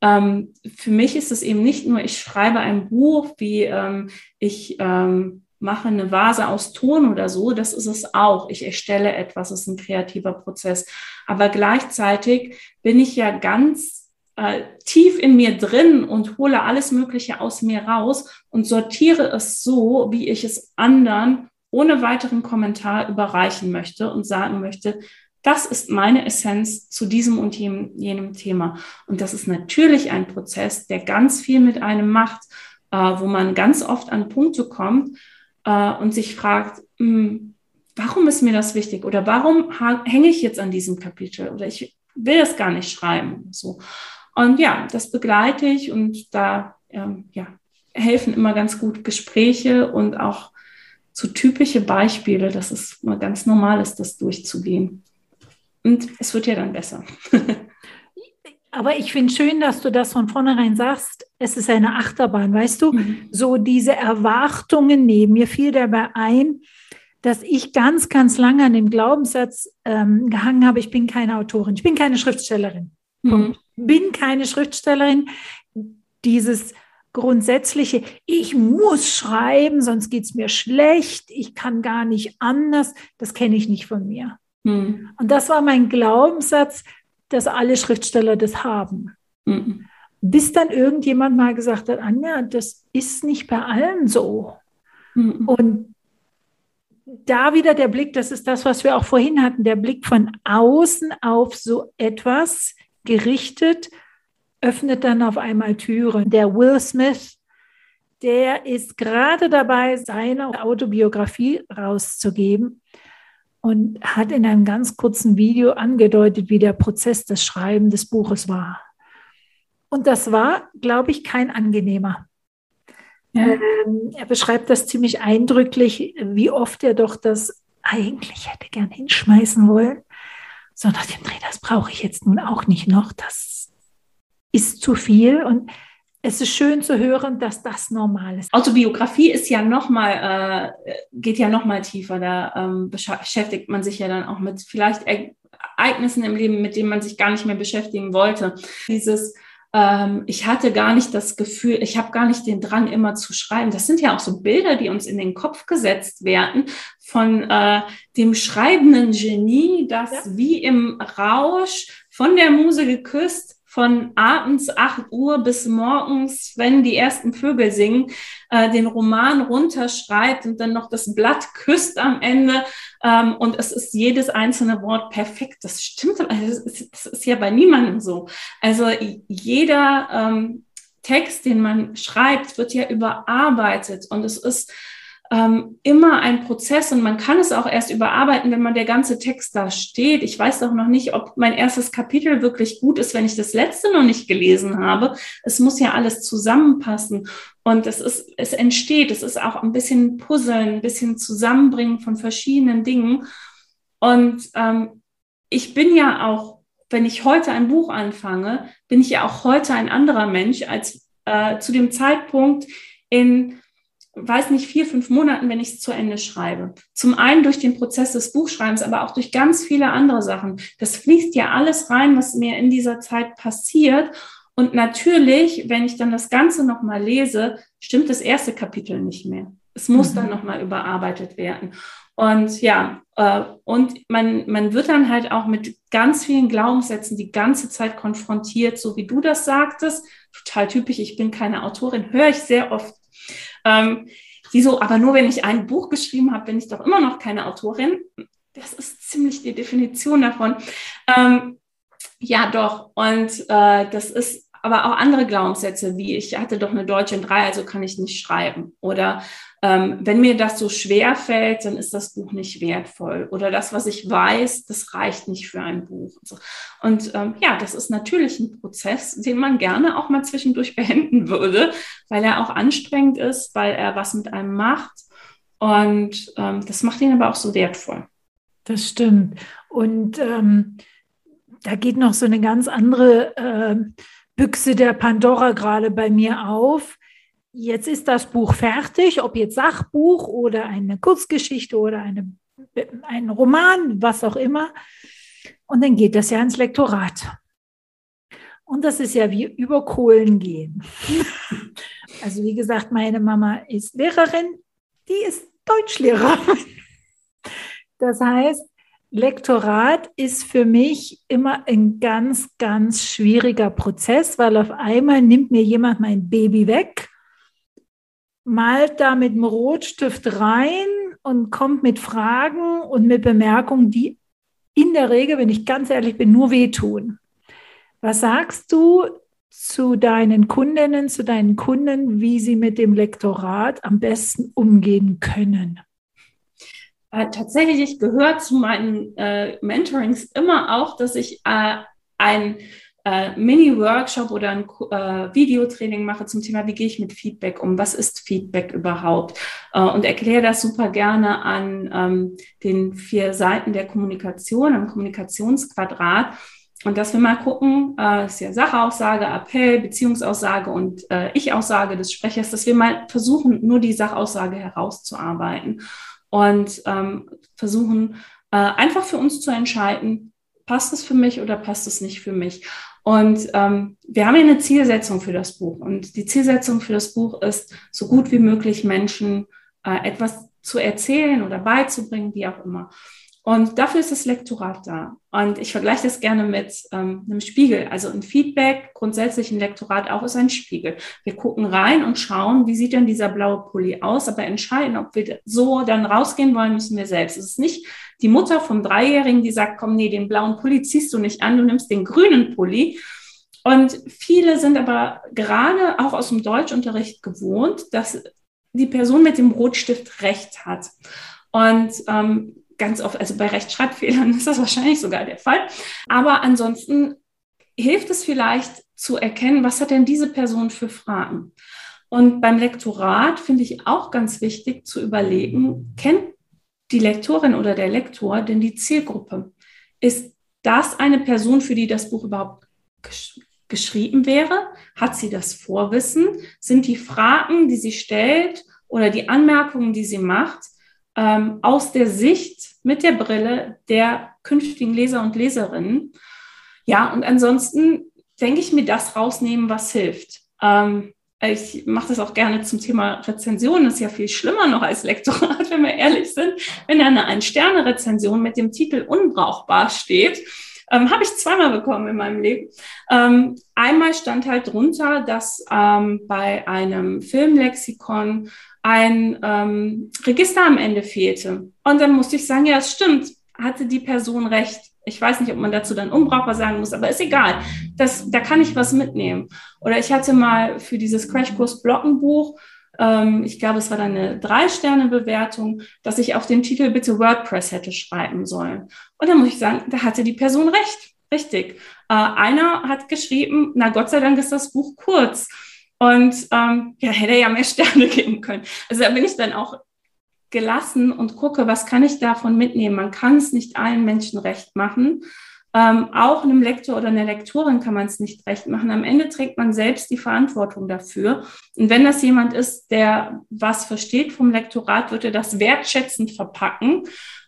Ähm, für mich ist es eben nicht nur, ich schreibe ein Buch, wie ähm, ich ähm, mache eine Vase aus Ton oder so, das ist es auch. Ich erstelle etwas, es ist ein kreativer Prozess. Aber gleichzeitig bin ich ja ganz äh, tief in mir drin und hole alles Mögliche aus mir raus und sortiere es so, wie ich es anderen ohne weiteren Kommentar überreichen möchte und sagen möchte, das ist meine Essenz zu diesem und jenem, Thema. Und das ist natürlich ein Prozess, der ganz viel mit einem macht, äh, wo man ganz oft an Punkte kommt äh, und sich fragt, mh, hm, warum ist mir das wichtig oder warum hänge ich jetzt an diesem Kapitel oder ich will das gar nicht schreiben. So. Und ja, das begleite ich und da ähm, ja, helfen immer ganz gut Gespräche und auch so typische Beispiele, dass es mal ganz normal ist, das durchzugehen. Und es wird ja dann besser. Aber ich finde schön, dass du das von vornherein sagst. Es ist eine Achterbahn, weißt du? Mhm. So diese Erwartungen nehmen. Mir fiel dabei ein, dass ich ganz, ganz lange an dem Glaubenssatz ähm, gehangen habe, ich bin keine Autorin, ich bin keine Schriftstellerin. Mhm. Bin keine Schriftstellerin. Dieses grundsätzliche, ich muss schreiben, sonst geht es mir schlecht, ich kann gar nicht anders, das kenne ich nicht von mir. Mhm. Und das war mein Glaubenssatz, dass alle Schriftsteller das haben. Mhm. Bis dann irgendjemand mal gesagt hat, Anja, das ist nicht bei allen so. Mhm. Und da wieder der Blick, das ist das, was wir auch vorhin hatten, der Blick von außen auf so etwas gerichtet, öffnet dann auf einmal Türen. Der Will Smith, der ist gerade dabei, seine Autobiografie rauszugeben und hat in einem ganz kurzen Video angedeutet, wie der Prozess des Schreiben des Buches war. Und das war, glaube ich, kein angenehmer. Ja. Ähm, er beschreibt das ziemlich eindrücklich, wie oft er doch das eigentlich hätte gern hinschmeißen wollen so nach dem Dreh, das brauche ich jetzt nun auch nicht noch, das ist zu viel und es ist schön zu hören, dass das normal ist. Autobiografie ist ja noch mal, äh, geht ja noch mal tiefer. Da ähm, beschäftigt man sich ja dann auch mit vielleicht Ereignissen im Leben, mit denen man sich gar nicht mehr beschäftigen wollte. Dieses ähm, ich hatte gar nicht das Gefühl, ich habe gar nicht den Drang, immer zu schreiben. Das sind ja auch so Bilder, die uns in den Kopf gesetzt werden von äh, dem schreibenden Genie, das ja. wie im Rausch von der Muse geküsst von abends 8 Uhr bis morgens, wenn die ersten Vögel singen, äh, den Roman runterschreibt und dann noch das Blatt küsst am Ende. Ähm, und es ist jedes einzelne Wort perfekt. Das stimmt, also das, ist, ja bei niemandem so. Also jeder ähm, Text, den man schreibt, wird ja überarbeitet und es ist ähm, immer ein Prozess und man kann es auch erst überarbeiten, wenn man der ganze Text da steht. Ich weiß doch noch nicht, ob mein erstes Kapitel wirklich gut ist, wenn ich das letzte noch nicht gelesen habe. Es muss ja alles zusammenpassen und es ist, es entsteht. Es ist auch ein bisschen Puzzeln, ein bisschen Zusammenbringen von verschiedenen Dingen. Und ähm, ich bin ja auch, wenn ich heute ein Buch anfange, bin ich ja auch heute ein anderer Mensch als äh, zu dem Zeitpunkt in weiß nicht, vier, fünf Monaten, wenn ich es zu Ende schreibe. Zum einen durch den Prozess des Buchschreibens, aber auch durch ganz viele andere Sachen. Das fließt ja alles rein, was mir in dieser Zeit passiert. Und natürlich, wenn ich dann das Ganze nochmal lese, stimmt das erste Kapitel nicht mehr. Es muss mhm. dann nochmal überarbeitet werden. Und ja, äh, und man, man wird dann halt auch mit ganz vielen Glaubenssätzen die ganze Zeit konfrontiert, so wie du das sagtest. Total typisch, ich bin keine Autorin, höre ich sehr oft ähm, wieso, aber nur wenn ich ein Buch geschrieben habe, bin ich doch immer noch keine Autorin. Das ist ziemlich die Definition davon. Ähm, ja, doch. Und äh, das ist aber auch andere Glaubenssätze, wie ich hatte doch eine Deutsche in drei, also kann ich nicht schreiben. Oder ähm, wenn mir das so schwer fällt, dann ist das Buch nicht wertvoll. Oder das, was ich weiß, das reicht nicht für ein Buch. Und, so. und ähm, ja, das ist natürlich ein Prozess, den man gerne auch mal zwischendurch beenden würde, weil er auch anstrengend ist, weil er was mit einem macht. Und ähm, das macht ihn aber auch so wertvoll. Das stimmt. Und ähm, da geht noch so eine ganz andere äh, Büchse der Pandora gerade bei mir auf. Jetzt ist das Buch fertig, ob jetzt Sachbuch oder eine Kurzgeschichte oder eine, ein Roman, was auch immer. Und dann geht das ja ins Lektorat. Und das ist ja wie über Kohlen gehen. Also wie gesagt, meine Mama ist Lehrerin, die ist Deutschlehrerin. Das heißt, Lektorat ist für mich immer ein ganz, ganz schwieriger Prozess, weil auf einmal nimmt mir jemand mein Baby weg, malt da mit dem Rotstift rein und kommt mit Fragen und mit Bemerkungen, die in der Regel, wenn ich ganz ehrlich bin, nur wehtun. Was sagst du zu deinen Kundinnen, zu deinen Kunden, wie sie mit dem Lektorat am besten umgehen können? äh, tatsächlich gehört zu meinen äh, Mentorings immer auch, dass ich äh, ein äh, Mini-Workshop oder ein äh, Videotraining mache zum Thema, wie gehe ich mit Feedback um, was ist Feedback überhaupt äh, und erkläre das super gerne an ähm, den vier Seiten der Kommunikation, am Kommunikationsquadrat. Und dass wir mal gucken, äh, ist ja Sachaussage, Appell, Beziehungsaussage und äh, Ich-Aussage des Sprechers, dass wir mal versuchen, nur die Sachaussage herauszuarbeiten und ähm, versuchen äh, einfach für uns zu entscheiden, passt es für mich oder passt es nicht für mich. Und ähm, wir haben ja eine Zielsetzung für das Buch. Und die Zielsetzung für das Buch ist, so gut wie möglich Menschen äh, etwas zu erzählen oder beizubringen, wie auch immer. Und dafür ist das Lektorat da. Und ich vergleiche das gerne mit ähm, einem Spiegel. Also ein Feedback, grundsätzlich ein Lektorat auch ist ein Spiegel. Wir gucken rein und schauen, wie sieht denn dieser blaue Pulli aus, aber entscheiden, ob wir so dann rausgehen wollen, müssen wir selbst. Es ist nicht die Mutter vom Dreijährigen, die sagt, komm, nee, den blauen Pulli ziehst du nicht an, du nimmst den grünen Pulli. Und viele sind aber gerade auch aus dem Deutschunterricht gewohnt, dass die Person mit dem Rotstift recht hat. Und ähm, ganz oft, also bei Rechtschreibfehlern ist das wahrscheinlich sogar der Fall. Aber ansonsten hilft es vielleicht zu erkennen, was hat denn diese Person für Fragen? Und beim Lektorat finde ich auch ganz wichtig zu überlegen, kennt die Lektorin oder der Lektor denn die Zielgruppe? Ist das eine Person, für die das Buch überhaupt gesch geschrieben wäre? Hat sie das Vorwissen? Sind die Fragen, die sie stellt oder die Anmerkungen, die sie macht, ähm, aus der Sicht mit der Brille der künftigen Leser und Leserinnen. Ja, und ansonsten denke ich mir das rausnehmen, was hilft. Ähm, ich mache das auch gerne zum Thema Rezension. Das ist ja viel schlimmer noch als Lektorat, wenn wir ehrlich sind. Wenn da eine Ein-Sterne-Rezension mit dem Titel unbrauchbar steht, ähm, habe ich zweimal bekommen in meinem Leben. Ähm, einmal stand halt drunter, dass ähm, bei einem Filmlexikon ein ähm, Register am Ende fehlte. Und dann musste ich sagen, ja, es stimmt, hatte die Person recht. Ich weiß nicht, ob man dazu dann unbrauchbar sagen muss, aber ist egal. Das, da kann ich was mitnehmen. Oder ich hatte mal für dieses Crashkurs Blockenbuch ähm, ich glaube, es war dann eine Drei-Sterne-Bewertung, dass ich auf den Titel bitte WordPress hätte schreiben sollen. Und dann muss ich sagen, da hatte die Person recht. Richtig. Äh, einer hat geschrieben, na Gott sei Dank ist das Buch kurz. Und ähm, ja, hätte ja mehr Sterne geben können. Also da bin ich dann auch gelassen und gucke, was kann ich davon mitnehmen. Man kann es nicht allen Menschen recht machen. Ähm, auch einem Lektor oder einer Lektorin kann man es nicht recht machen. Am Ende trägt man selbst die Verantwortung dafür. Und wenn das jemand ist, der was versteht vom Lektorat, wird er das wertschätzend verpacken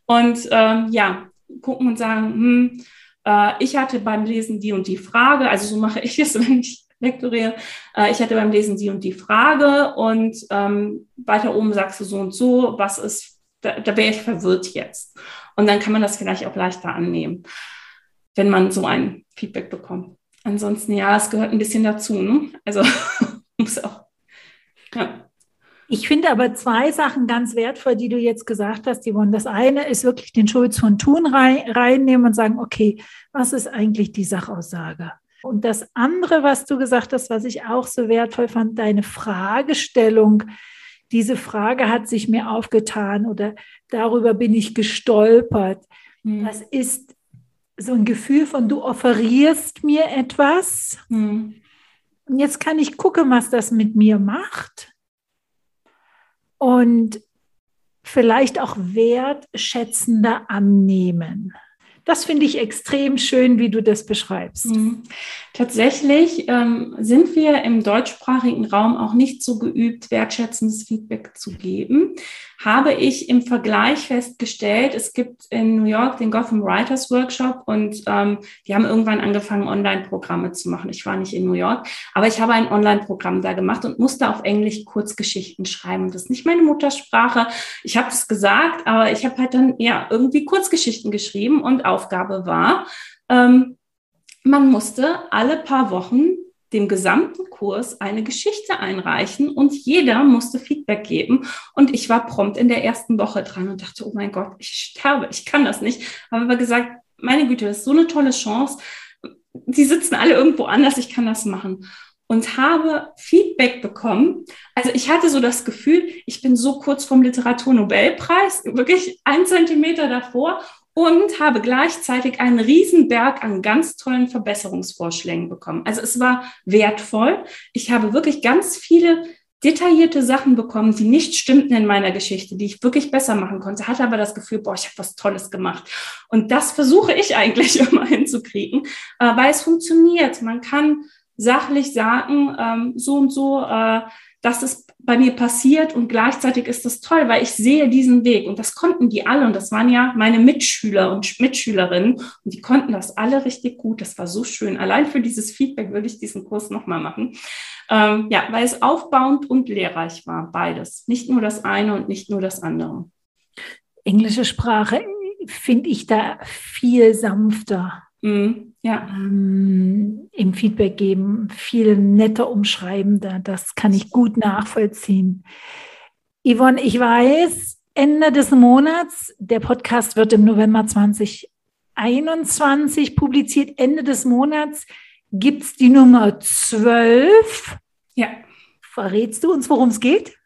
und ähm, ja, gucken und sagen, hm, äh, ich hatte beim Lesen die und die Frage, also so mache ich es, wenn ich lektoriere. Äh, ich hatte beim Lesen die und die Frage und ähm, weiter oben sagst du so und so, was ist, da, da wäre ich verwirrt jetzt. Und dann kann man das vielleicht auch leichter annehmen wenn man so ein Feedback bekommt. Ansonsten, ja, es gehört ein bisschen dazu. Ne? Also muss auch. Ja. Ich finde aber zwei Sachen ganz wertvoll, die du jetzt gesagt hast, Yvonne. Das eine ist wirklich den Schulz von Thun rein, reinnehmen und sagen, okay, was ist eigentlich die Sachaussage? Und das andere, was du gesagt hast, was ich auch so wertvoll fand, deine Fragestellung, diese Frage hat sich mir aufgetan oder darüber bin ich gestolpert. Hm. Das ist so ein Gefühl von, du offerierst mir etwas. Hm. Und jetzt kann ich gucken, was das mit mir macht. Und vielleicht auch wertschätzender annehmen. Das finde ich extrem schön, wie du das beschreibst. Mhm. Tatsächlich ähm, sind wir im deutschsprachigen Raum auch nicht so geübt, wertschätzendes Feedback zu geben. Habe ich im Vergleich festgestellt, es gibt in New York den Gotham Writers Workshop und ähm, die haben irgendwann angefangen, Online-Programme zu machen. Ich war nicht in New York, aber ich habe ein Online-Programm da gemacht und musste auf Englisch Kurzgeschichten schreiben. Das ist nicht meine Muttersprache. Ich habe es gesagt, aber ich habe halt dann ja irgendwie Kurzgeschichten geschrieben und Aufgabe war, ähm, man musste alle paar Wochen dem gesamten Kurs eine Geschichte einreichen und jeder musste Feedback geben. Und ich war prompt in der ersten Woche dran und dachte, oh mein Gott, ich sterbe, ich kann das nicht. Habe aber gesagt, meine Güte, das ist so eine tolle Chance. Die sitzen alle irgendwo anders, ich kann das machen. Und habe Feedback bekommen. Also ich hatte so das Gefühl, ich bin so kurz vom Literaturnobelpreis, wirklich ein Zentimeter davor und habe gleichzeitig einen Riesenberg an ganz tollen Verbesserungsvorschlägen bekommen. Also es war wertvoll. Ich habe wirklich ganz viele detaillierte Sachen bekommen, die nicht stimmten in meiner Geschichte, die ich wirklich besser machen konnte, hatte aber das Gefühl, boah, ich habe was Tolles gemacht. Und das versuche ich eigentlich immer hinzukriegen, äh, weil es funktioniert. Man kann sachlich sagen, ähm, so und so, äh, das ist bei mir passiert und gleichzeitig ist das toll, weil ich sehe diesen Weg und das konnten die alle und das waren ja meine Mitschüler und Mitschülerinnen und die konnten das alle richtig gut. Das war so schön. Allein für dieses Feedback würde ich diesen Kurs nochmal machen. Ähm, ja, weil es aufbauend und lehrreich war, beides. Nicht nur das eine und nicht nur das andere. Englische Sprache finde ich da viel sanfter. Mm, ja. Ähm, Im Feedback geben, viel netter umschreibender. Das kann ich gut nachvollziehen. Yvonne, ich weiß, Ende des Monats, der Podcast wird im November 2021 publiziert. Ende des Monats gibt es die Nummer 12. Ja. Verrätst du uns, worum es geht?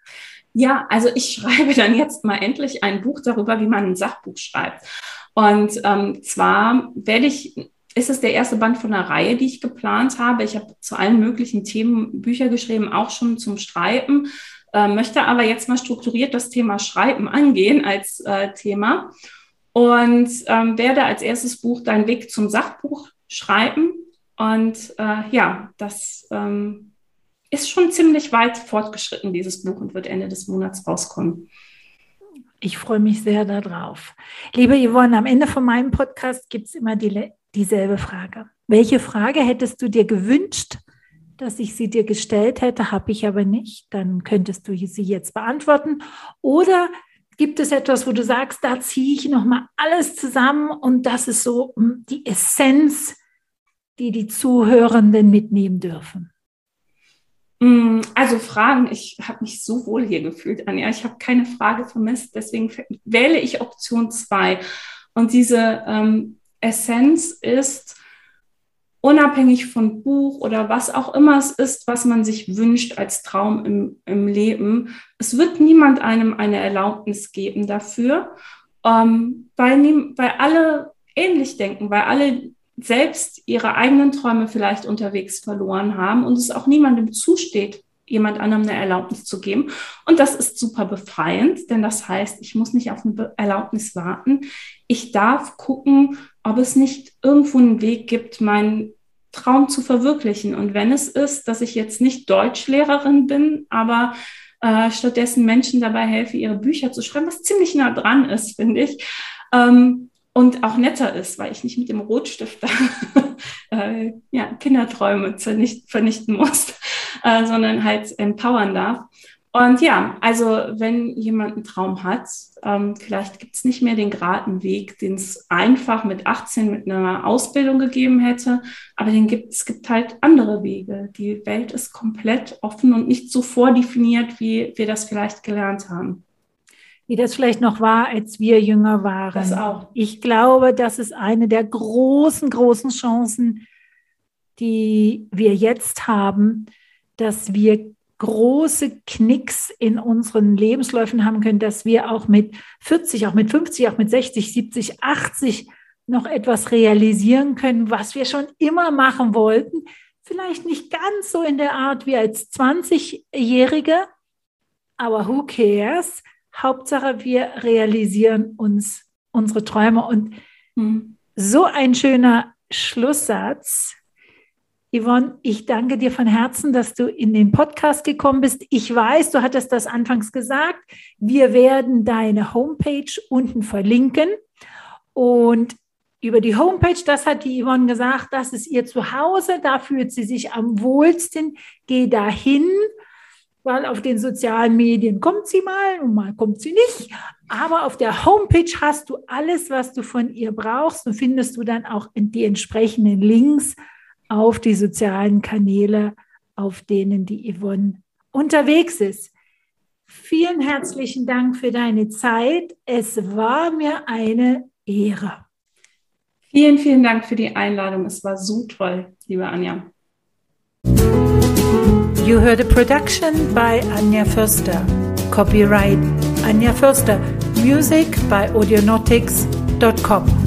Ja, also ich schreibe dann jetzt mal endlich ein Buch darüber, wie man ein Sachbuch schreibt. Und ähm, zwar werde ich, ist es der erste Band von einer Reihe, die ich geplant habe. Ich habe zu allen möglichen Themen Bücher geschrieben, auch schon zum Schreiben, äh, möchte aber jetzt mal strukturiert das Thema Schreiben angehen als äh, Thema und ähm, werde als erstes Buch Dein Weg zum Sachbuch schreiben. Und äh, ja, das ähm, ist schon ziemlich weit fortgeschritten, dieses Buch, und wird Ende des Monats rauskommen. Ich freue mich sehr darauf. Liebe Yvonne, am Ende von meinem Podcast gibt es immer die, dieselbe Frage. Welche Frage hättest du dir gewünscht, dass ich sie dir gestellt hätte? Habe ich aber nicht. Dann könntest du sie jetzt beantworten. Oder gibt es etwas, wo du sagst, da ziehe ich nochmal alles zusammen und das ist so hm, die Essenz, die die Zuhörenden mitnehmen dürfen? Mm, also Fragen, ich habe mich so wohl hier gefühlt, Anja. Ich habe keine Frage vermisst, deswegen wähle ich Option 2. Und diese ähm, Essenz ist, unabhängig von Buch oder was auch immer es ist, was man sich wünscht als Traum im, im Leben. Es wird niemand einem eine Erlaubnis geben dafür, ähm, weil, weil alle ähnlich denken, weil alle selbst ihre eigenen Träume vielleicht unterwegs verloren haben und es auch niemandem zusteht, jemand anderem eine Erlaubnis zu geben. Und das ist super befreiend, denn das heißt, ich muss nicht auf eine Erlaubnis warten. Ich darf gucken, ob es nicht irgendwo einen Weg gibt, meinen Traum zu verwirklichen. Und wenn es ist, dass ich jetzt nicht Deutschlehrerin bin, aber äh, stattdessen Menschen dabei helfe, ihre Bücher zu schreiben, was ziemlich nah dran ist, finde ich. Ähm, und auch netter ist, weil ich nicht mit dem Rotstift äh, ja, Kinderträume vernichten muss, äh, sondern halt empowern darf. Und ja, also wenn jemand einen Traum hat, ähm, vielleicht gibt es nicht mehr den geraden Weg, den es einfach mit 18 mit einer Ausbildung gegeben hätte, aber den gibt, es gibt halt andere Wege. Die Welt ist komplett offen und nicht so vordefiniert, wie wir das vielleicht gelernt haben. Wie das vielleicht noch war, als wir jünger waren. Das auch. Ich glaube, das ist eine der großen, großen Chancen, die wir jetzt haben, dass wir große Knicks in unseren Lebensläufen haben können, dass wir auch mit 40, auch mit 50, auch mit 60, 70, 80 noch etwas realisieren können, was wir schon immer machen wollten. Vielleicht nicht ganz so in der Art wie als 20-Jährige, aber who cares? Hauptsache, wir realisieren uns unsere Träume. Und hm. so ein schöner Schlusssatz Yvonne, ich danke dir von Herzen, dass du in den Podcast gekommen bist. Ich weiß, du hattest das anfangs gesagt. Wir werden deine Homepage unten verlinken. Und über die Homepage, das hat die Yvonne gesagt, das ist ihr Zuhause, da fühlt sie sich am wohlsten. Geh dahin, weil auf den sozialen Medien kommt sie mal und mal kommt sie nicht. Aber auf der Homepage hast du alles, was du von ihr brauchst und findest du dann auch die entsprechenden Links auf die sozialen Kanäle, auf denen die Yvonne unterwegs ist. Vielen herzlichen Dank für deine Zeit. Es war mir eine Ehre. Vielen, vielen Dank für die Einladung. Es war so toll, liebe Anja. You heard a production by Anja Förster. Copyright Anja Förster. Music by audionautics.com.